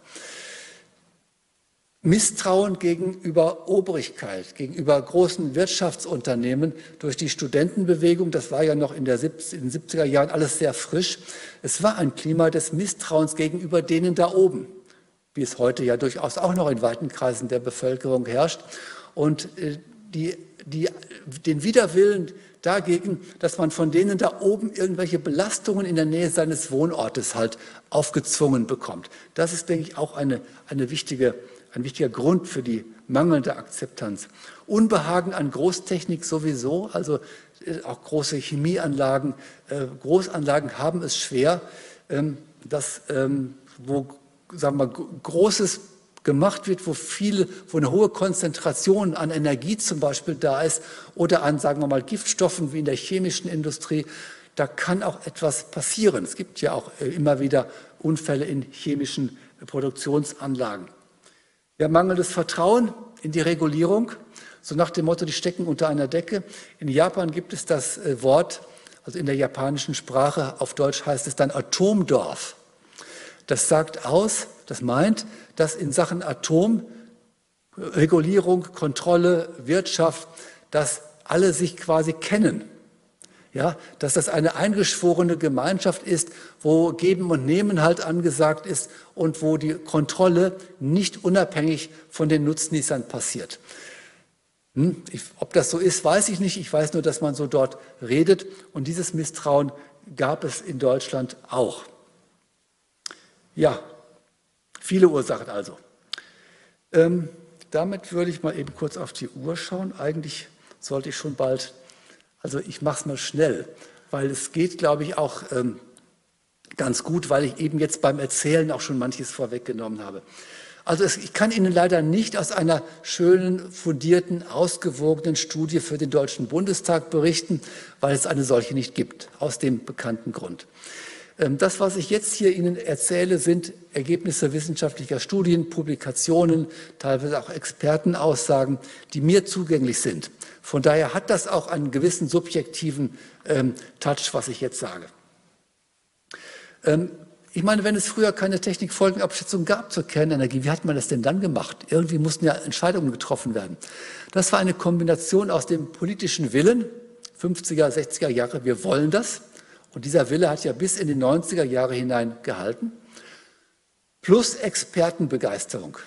Misstrauen gegenüber Obrigkeit, gegenüber großen Wirtschaftsunternehmen durch die Studentenbewegung, das war ja noch in, der, in den 70er Jahren alles sehr frisch. Es war ein Klima des Misstrauens gegenüber denen da oben wie es heute ja durchaus auch noch in weiten Kreisen der Bevölkerung herrscht. Und äh, die, die, den Widerwillen dagegen, dass man von denen da oben irgendwelche Belastungen in der Nähe seines Wohnortes halt aufgezwungen bekommt. Das ist, denke ich, auch eine, eine wichtige, ein wichtiger Grund für die mangelnde Akzeptanz. Unbehagen an Großtechnik sowieso, also äh, auch große Chemieanlagen, äh, Großanlagen haben es schwer, ähm, dass, ähm, wo sagen wir, Großes gemacht wird, wo viele, wo eine hohe Konzentration an Energie zum Beispiel da ist oder an, sagen wir mal, Giftstoffen wie in der chemischen Industrie, da kann auch etwas passieren. Es gibt ja auch äh, immer wieder Unfälle in chemischen Produktionsanlagen. Ja, mangelndes Vertrauen in die Regulierung, so nach dem Motto, die stecken unter einer Decke. In Japan gibt es das äh, Wort, also in der japanischen Sprache, auf Deutsch heißt es dann Atomdorf. Das sagt aus, das meint, dass in Sachen Atomregulierung, Kontrolle, Wirtschaft, dass alle sich quasi kennen. Ja, dass das eine eingeschworene Gemeinschaft ist, wo Geben und Nehmen halt angesagt ist und wo die Kontrolle nicht unabhängig von den Nutznießern passiert. Hm, ich, ob das so ist, weiß ich nicht. Ich weiß nur, dass man so dort redet. Und dieses Misstrauen gab es in Deutschland auch. Ja, viele Ursachen also. Ähm, damit würde ich mal eben kurz auf die Uhr schauen. Eigentlich sollte ich schon bald, also ich mache es mal schnell, weil es geht, glaube ich, auch ähm, ganz gut, weil ich eben jetzt beim Erzählen auch schon manches vorweggenommen habe. Also es, ich kann Ihnen leider nicht aus einer schönen, fundierten, ausgewogenen Studie für den Deutschen Bundestag berichten, weil es eine solche nicht gibt, aus dem bekannten Grund. Ähm, das, was ich jetzt hier Ihnen erzähle, sind Ergebnisse wissenschaftlicher Studien, Publikationen, teilweise auch Expertenaussagen, die mir zugänglich sind. Von daher hat das auch einen gewissen subjektiven ähm, Touch, was ich jetzt sage. Ähm, ich meine, wenn es früher keine Technikfolgenabschätzung gab zur Kernenergie, wie hat man das denn dann gemacht? Irgendwie mussten ja Entscheidungen getroffen werden. Das war eine Kombination aus dem politischen Willen, 50er, 60er Jahre, wir wollen das, und dieser Wille hat ja bis in die 90er Jahre hinein gehalten. Plus Expertenbegeisterung.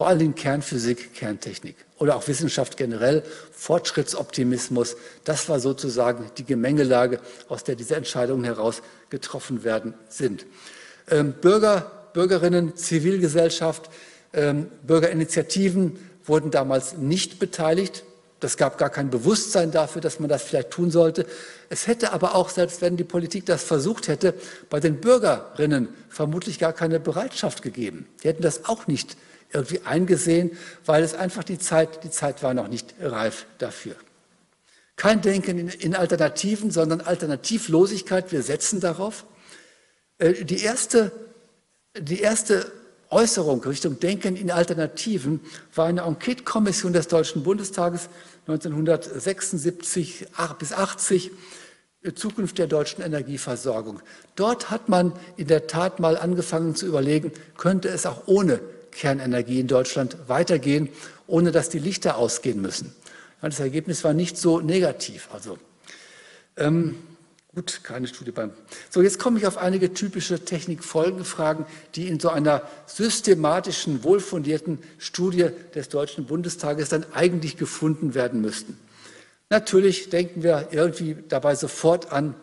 Vor allen Dingen Kernphysik, Kerntechnik oder auch Wissenschaft generell, Fortschrittsoptimismus. Das war sozusagen die Gemengelage, aus der diese Entscheidungen heraus getroffen werden sind. Ähm, Bürger, Bürgerinnen, Zivilgesellschaft, ähm, Bürgerinitiativen wurden damals nicht beteiligt. Das gab gar kein Bewusstsein dafür, dass man das vielleicht tun sollte. Es hätte aber auch, selbst wenn die Politik das versucht hätte, bei den Bürgerinnen vermutlich gar keine Bereitschaft gegeben. Die hätten das auch nicht irgendwie eingesehen, weil es einfach die Zeit, die Zeit war noch nicht reif dafür. Kein Denken in, in Alternativen, sondern Alternativlosigkeit. Wir setzen darauf. Äh, die erste, die erste Äußerung Richtung Denken in Alternativen war eine Enquete-Kommission des Deutschen Bundestages 1976 bis 80 äh, Zukunft der deutschen Energieversorgung. Dort hat man in der Tat mal angefangen zu überlegen, könnte es auch ohne Kernenergie in Deutschland weitergehen, ohne dass die Lichter ausgehen müssen. Das Ergebnis war nicht so negativ. Also ähm, gut, keine Studie beim. So, jetzt komme ich auf einige typische Technikfolgenfragen, die in so einer systematischen, wohlfundierten Studie des Deutschen Bundestages dann eigentlich gefunden werden müssten. Natürlich denken wir irgendwie dabei sofort an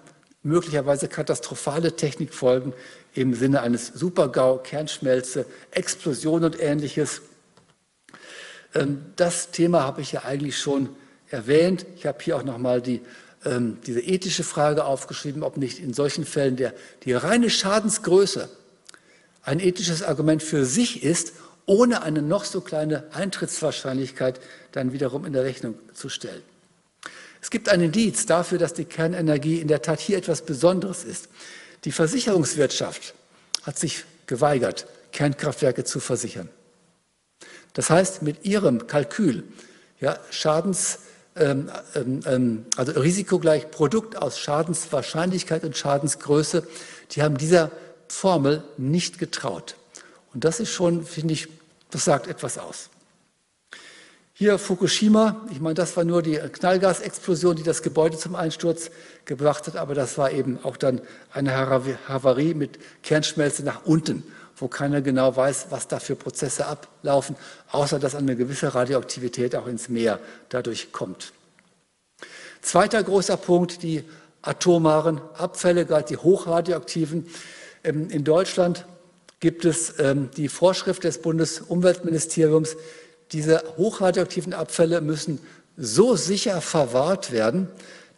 möglicherweise katastrophale Technikfolgen im Sinne eines Supergau, Kernschmelze, Explosion und ähnliches. Ähm, das Thema habe ich ja eigentlich schon erwähnt. Ich habe hier auch nochmal die, ähm, diese ethische Frage aufgeschrieben, ob nicht in solchen Fällen der, die reine Schadensgröße ein ethisches Argument für sich ist, ohne eine noch so kleine Eintrittswahrscheinlichkeit dann wiederum in der Rechnung zu stellen. Es gibt ein Indiz dafür, dass die Kernenergie in der Tat hier etwas Besonderes ist. Die Versicherungswirtschaft hat sich geweigert, Kernkraftwerke zu versichern. Das heißt, mit ihrem Kalkül, ja, Schadens, ähm, ähm, ähm, also Risiko gleich Produkt aus Schadenswahrscheinlichkeit und Schadensgröße, die haben dieser Formel nicht getraut. Und das ist schon, finde ich, das sagt etwas aus. Hier Fukushima, ich meine, das war nur die Knallgasexplosion, die das Gebäude zum Einsturz gebracht hat, aber das war eben auch dann eine Havarie mit Kernschmelze nach unten wo keiner genau weiß, was da für Prozesse ablaufen, außer dass eine gewisse Radioaktivität auch ins Meer dadurch kommt. Zweiter großer Punkt, die atomaren Abfälle, gerade die hochradioaktiven. Ähm, in Deutschland gibt es ähm, die Vorschrift des Bundesumweltministeriums, diese hochradioaktiven Abfälle müssen so sicher verwahrt werden,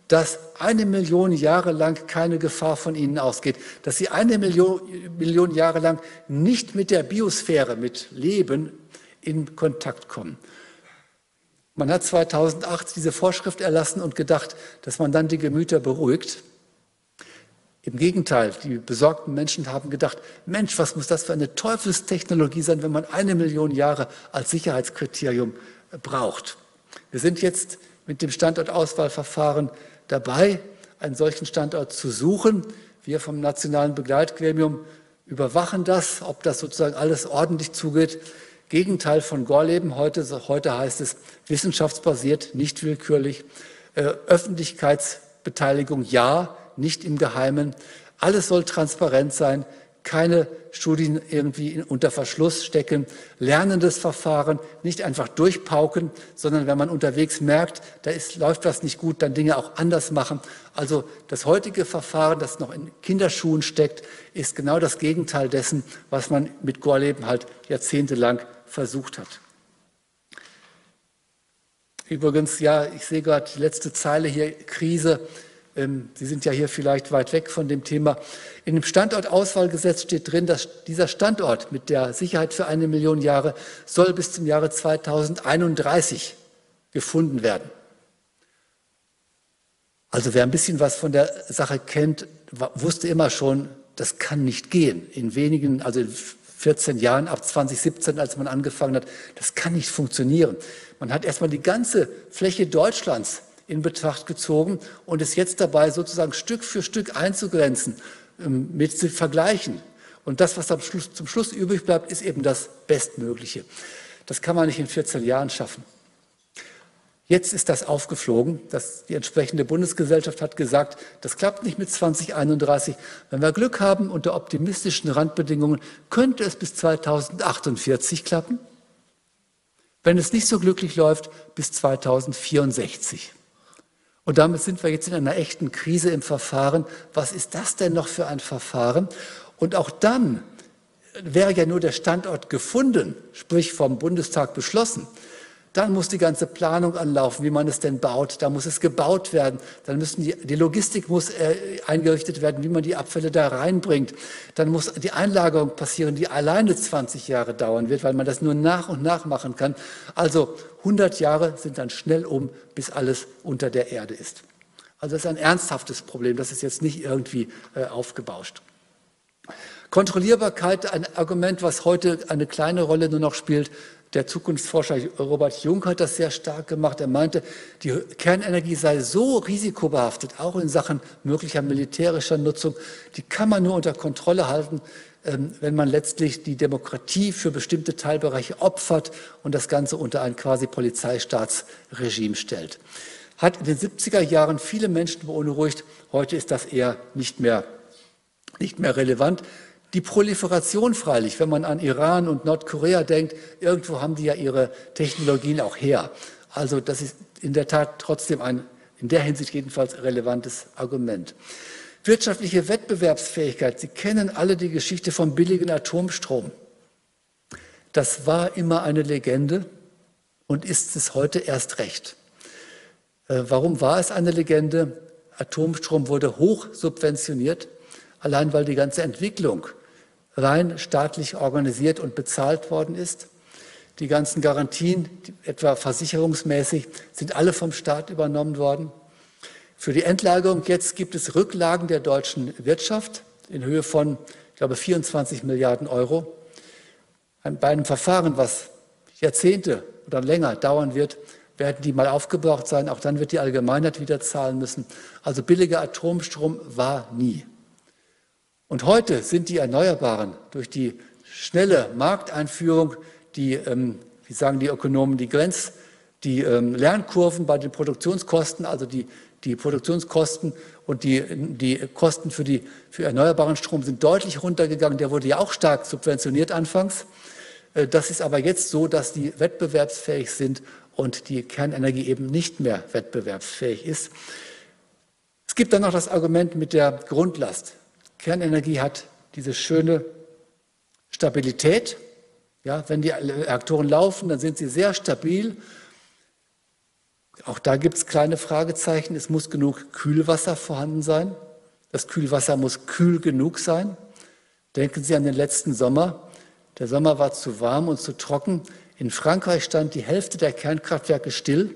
dass eine Million Jahre lang keine Gefahr von ihnen ausgeht, dass sie eine Million, Million Jahre lang nicht mit der Biosphäre, mit Leben in Kontakt kommen. Man hat 2008 diese Vorschrift erlassen und gedacht, dass man dann die Gemüter beruhigt. Im Gegenteil, die besorgten Menschen haben gedacht, Mensch, was muss das für eine Teufelstechnologie sein, wenn man eine Million Jahre als Sicherheitskriterium braucht. Wir sind jetzt mit dem Standortauswahlverfahren dabei, einen solchen Standort zu suchen. Wir vom Nationalen Begleitgremium überwachen das, ob das sozusagen alles ordentlich zugeht. Gegenteil von Gorleben heute, heute heißt es wissenschaftsbasiert, nicht willkürlich. Äh, Öffentlichkeitsbeteiligung ja, nicht im Geheimen. Alles soll transparent sein keine Studien irgendwie unter Verschluss stecken, lernendes Verfahren, nicht einfach durchpauken, sondern wenn man unterwegs merkt, da ist, läuft was nicht gut, dann Dinge auch anders machen. Also das heutige Verfahren, das noch in Kinderschuhen steckt, ist genau das Gegenteil dessen, was man mit Gorleben halt jahrzehntelang versucht hat. Übrigens, ja, ich sehe gerade die letzte Zeile hier, Krise. Ähm, Sie sind ja hier vielleicht weit weg von dem Thema. In dem Standortauswahlgesetz steht drin, dass dieser Standort mit der Sicherheit für eine Million Jahre soll bis zum Jahre 2031 gefunden werden. Also wer ein bisschen was von der Sache kennt, wusste immer schon, das kann nicht gehen. In wenigen, also in 14 Jahren, ab 2017, als man angefangen hat, das kann nicht funktionieren. Man hat erstmal die ganze Fläche Deutschlands in Betracht gezogen und ist jetzt dabei, sozusagen Stück für Stück einzugrenzen, ähm, mit zu vergleichen. Und das, was am Schluss, zum Schluss übrig bleibt, ist eben das Bestmögliche. Das kann man nicht in 14 Jahren schaffen. Jetzt ist das aufgeflogen. Das, die entsprechende Bundesgesellschaft hat gesagt, das klappt nicht mit 2031. Wenn wir Glück haben, unter optimistischen Randbedingungen, könnte es bis 2048 klappen. Wenn es nicht so glücklich läuft, bis 2064. Und damit sind wir jetzt in einer echten Krise im Verfahren. Was ist das denn noch für ein Verfahren? Und auch dann wäre ja nur der Standort gefunden, sprich vom Bundestag beschlossen. Dann muss die ganze Planung anlaufen, wie man es denn baut. Da muss es gebaut werden. Dann müssen die, die Logistik muss äh, eingerichtet werden, wie man die Abfälle da reinbringt. Dann muss die Einlagerung passieren, die alleine 20 Jahre dauern wird, weil man das nur nach und nach machen kann. Also 100 Jahre sind dann schnell um, bis alles unter der Erde ist. Also das ist ein ernsthaftes Problem. Das ist jetzt nicht irgendwie äh, aufgebauscht. Kontrollierbarkeit, ein Argument, was heute eine kleine Rolle nur noch spielt, der Zukunftsforscher Robert Jung hat das sehr stark gemacht. Er meinte, die Kernenergie sei so risikobehaftet, auch in Sachen möglicher militärischer Nutzung, die kann man nur unter Kontrolle halten, wenn man letztlich die Demokratie für bestimmte Teilbereiche opfert und das Ganze unter ein quasi Polizeistaatsregime stellt. Hat in den 70er Jahren viele Menschen beunruhigt. Heute ist das eher nicht mehr, nicht mehr relevant. Die Proliferation freilich, wenn man an Iran und Nordkorea denkt, irgendwo haben die ja ihre Technologien auch her. Also das ist in der Tat trotzdem ein, in der Hinsicht jedenfalls relevantes Argument. Wirtschaftliche Wettbewerbsfähigkeit. Sie kennen alle die Geschichte vom billigen Atomstrom. Das war immer eine Legende und ist es heute erst recht. Äh, warum war es eine Legende? Atomstrom wurde hoch subventioniert, allein weil die ganze Entwicklung rein staatlich organisiert und bezahlt worden ist. Die ganzen Garantien, etwa versicherungsmäßig, sind alle vom Staat übernommen worden. Für die Endlagerung jetzt gibt es Rücklagen der deutschen Wirtschaft in Höhe von, ich glaube, 24 Milliarden Euro. Bei einem Verfahren, was Jahrzehnte oder länger dauern wird, werden die mal aufgebraucht sein. Auch dann wird die Allgemeinheit wieder zahlen müssen. Also billiger Atomstrom war nie. Und heute sind die Erneuerbaren durch die schnelle Markteinführung, die, ähm, wie sagen die Ökonomen, die Grenz, die ähm, Lernkurven bei den Produktionskosten, also die, die Produktionskosten und die, die Kosten für, die, für erneuerbaren Strom sind deutlich runtergegangen. Der wurde ja auch stark subventioniert anfangs. Äh, das ist aber jetzt so, dass die wettbewerbsfähig sind und die Kernenergie eben nicht mehr wettbewerbsfähig ist. Es gibt dann noch das Argument mit der Grundlast. Kernenergie hat diese schöne Stabilität. Ja, wenn die Reaktoren laufen, dann sind sie sehr stabil. Auch da gibt es kleine Fragezeichen. Es muss genug Kühlwasser vorhanden sein. Das Kühlwasser muss kühl genug sein. Denken Sie an den letzten Sommer. Der Sommer war zu warm und zu trocken. In Frankreich stand die Hälfte der Kernkraftwerke still,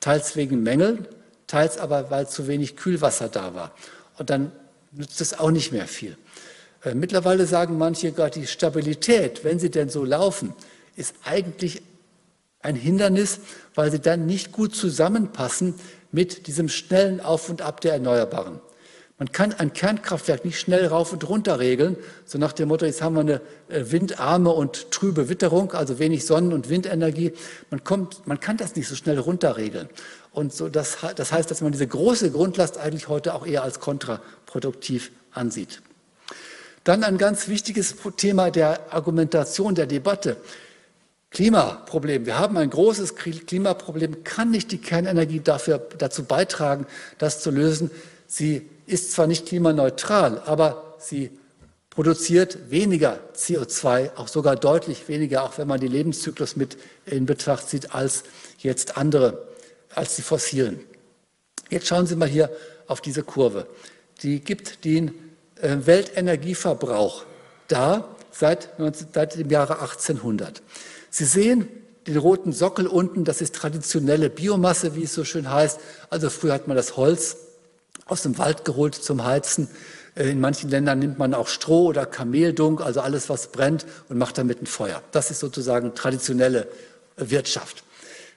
teils wegen Mängeln, teils aber, weil zu wenig Kühlwasser da war. Und dann nützt es auch nicht mehr viel. Äh, mittlerweile sagen manche gerade, die Stabilität, wenn sie denn so laufen, ist eigentlich ein Hindernis, weil sie dann nicht gut zusammenpassen mit diesem schnellen Auf und Ab der Erneuerbaren. Man kann ein Kernkraftwerk nicht schnell rauf und runter regeln, so nach dem Motto, jetzt haben wir eine äh, windarme und trübe Witterung, also wenig Sonnen- und Windenergie. Man, kommt, man kann das nicht so schnell runterregeln. Und so das, das heißt, dass man diese große Grundlast eigentlich heute auch eher als kontraproduktiv ansieht. Dann ein ganz wichtiges Thema der Argumentation, der Debatte. Klimaproblem. Wir haben ein großes Klimaproblem. Kann nicht die Kernenergie dafür, dazu beitragen, das zu lösen? Sie ist zwar nicht klimaneutral, aber sie produziert weniger CO2, auch sogar deutlich weniger, auch wenn man die Lebenszyklus mit in Betracht zieht, als jetzt andere als die fossilen. Jetzt schauen Sie mal hier auf diese Kurve. Die gibt den äh, Weltenergieverbrauch da seit, seit dem Jahre 1800. Sie sehen den roten Sockel unten, das ist traditionelle Biomasse, wie es so schön heißt. Also früher hat man das Holz aus dem Wald geholt zum Heizen. Äh, in manchen Ländern nimmt man auch Stroh oder Kameldunk, also alles, was brennt, und macht damit ein Feuer. Das ist sozusagen traditionelle Wirtschaft.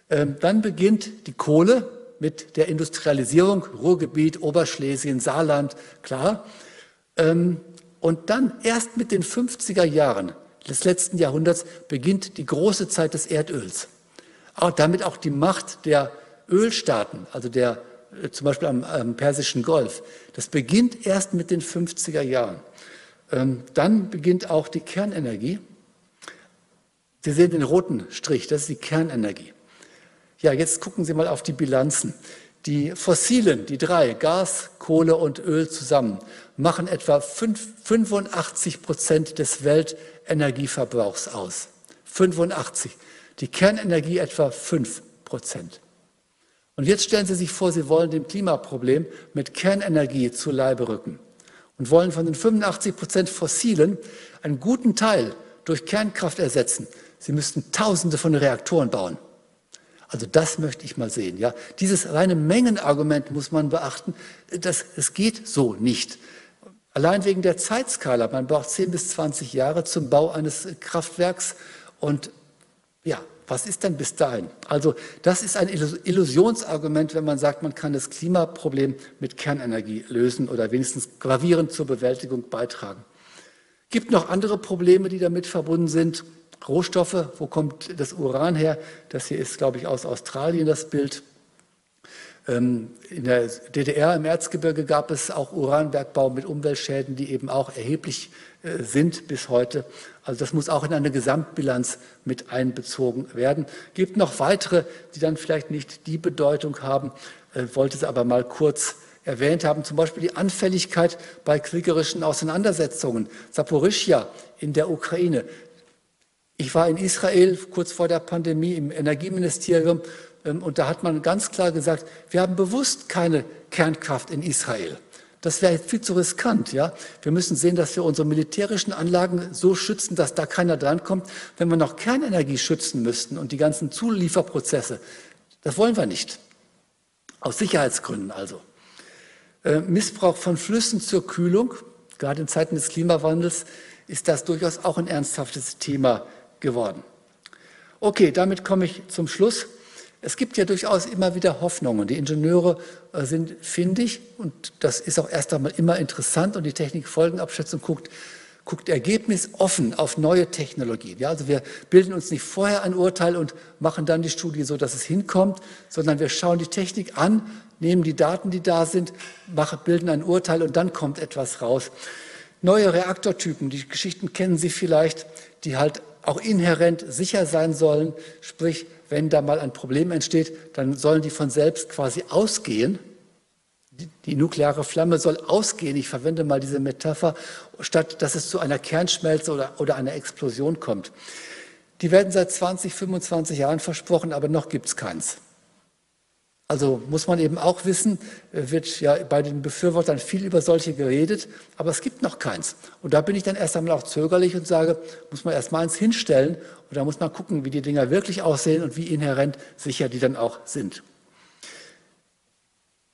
Ähm, dann beginnt die Kohle mit der Industrialisierung, Ruhrgebiet, Oberschlesien, Saarland, klar. Ähm, und dann erst mit den 50er Jahren des letzten Jahrhunderts beginnt die große Zeit des Erdöls. Auch damit auch die Macht der Ölstaaten, also der äh, zum Beispiel am, am Persischen Golf. Das beginnt erst mit den 50er Jahren. Ähm, dann beginnt auch die Kernenergie. Sie sehen den roten Strich, das ist die Kernenergie. Ja, jetzt gucken Sie mal auf die Bilanzen. Die fossilen, die drei, Gas, Kohle und Öl zusammen, machen etwa 85 Prozent des Weltenergieverbrauchs aus. 85. Die Kernenergie etwa 5 Prozent. Und jetzt stellen Sie sich vor, Sie wollen dem Klimaproblem mit Kernenergie zu Leibe rücken und wollen von den 85 Prozent fossilen einen guten Teil durch Kernkraft ersetzen. Sie müssten Tausende von Reaktoren bauen. Also das möchte ich mal sehen. Ja, dieses reine Mengenargument muss man beachten. Das, es geht so nicht. Allein wegen der Zeitskala. Man braucht 10 bis 20 Jahre zum Bau eines Kraftwerks. Und ja, was ist denn bis dahin? Also das ist ein Illusionsargument, wenn man sagt, man kann das Klimaproblem mit Kernenergie lösen oder wenigstens gravierend zur Bewältigung beitragen. Gibt noch andere Probleme, die damit verbunden sind. Rohstoffe, wo kommt das Uran her? Das hier ist, glaube ich, aus Australien das Bild. Ähm, in der DDR im Erzgebirge gab es auch Uranbergbau mit Umweltschäden, die eben auch erheblich äh, sind bis heute. Also das muss auch in eine Gesamtbilanz mit einbezogen werden. Es gibt noch weitere, die dann vielleicht nicht die Bedeutung haben, äh, wollte es aber mal kurz erwähnt haben, zum Beispiel die Anfälligkeit bei kriegerischen Auseinandersetzungen. Saporischia in der Ukraine. Ich war in Israel kurz vor der Pandemie im Energieministerium und da hat man ganz klar gesagt, wir haben bewusst keine Kernkraft in Israel. Das wäre viel zu riskant. Ja? Wir müssen sehen, dass wir unsere militärischen Anlagen so schützen, dass da keiner drankommt. Wenn wir noch Kernenergie schützen müssten und die ganzen Zulieferprozesse, das wollen wir nicht. Aus Sicherheitsgründen also. Äh, Missbrauch von Flüssen zur Kühlung, gerade in Zeiten des Klimawandels, ist das durchaus auch ein ernsthaftes Thema geworden. Okay, damit komme ich zum Schluss. Es gibt ja durchaus immer wieder Hoffnungen. Die Ingenieure äh, sind findig und das ist auch erst einmal immer interessant und die Technikfolgenabschätzung guckt, guckt ergebnisoffen auf neue Technologien. Ja, also wir bilden uns nicht vorher ein Urteil und machen dann die Studie so, dass es hinkommt, sondern wir schauen die Technik an, nehmen die Daten, die da sind, machen, bilden ein Urteil und dann kommt etwas raus. Neue Reaktortypen, die Geschichten kennen Sie vielleicht, die halt auch inhärent sicher sein sollen, sprich wenn da mal ein Problem entsteht, dann sollen die von selbst quasi ausgehen. Die nukleare Flamme soll ausgehen, ich verwende mal diese Metapher, statt dass es zu einer Kernschmelze oder, oder einer Explosion kommt. Die werden seit 20, 25 Jahren versprochen, aber noch gibt es keins. Also muss man eben auch wissen, äh, wird ja bei den Befürwortern viel über solche geredet, aber es gibt noch keins. Und da bin ich dann erst einmal auch zögerlich und sage, muss man erst mal eins hinstellen und da muss man gucken, wie die Dinger wirklich aussehen und wie inhärent sicher die dann auch sind.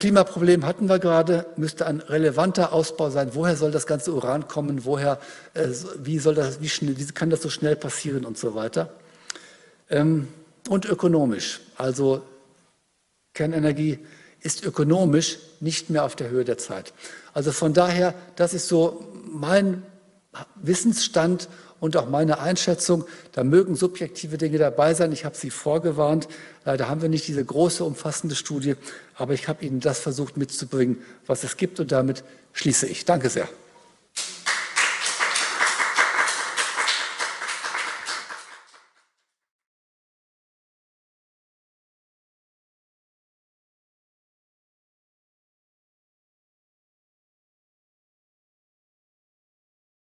Klimaproblem hatten wir gerade, müsste ein relevanter Ausbau sein. Woher soll das ganze Uran kommen? Woher, äh, wie, soll das, wie, schnell, wie kann das so schnell passieren und so weiter? Ähm, und ökonomisch. Also Kernenergie ist ökonomisch nicht mehr auf der Höhe der Zeit. Also von daher, das ist so mein Wissensstand und auch meine Einschätzung. Da mögen subjektive Dinge dabei sein. Ich habe Sie vorgewarnt. Leider haben wir nicht diese große, umfassende Studie, aber ich habe Ihnen das versucht mitzubringen, was es gibt und damit schließe ich. Danke sehr.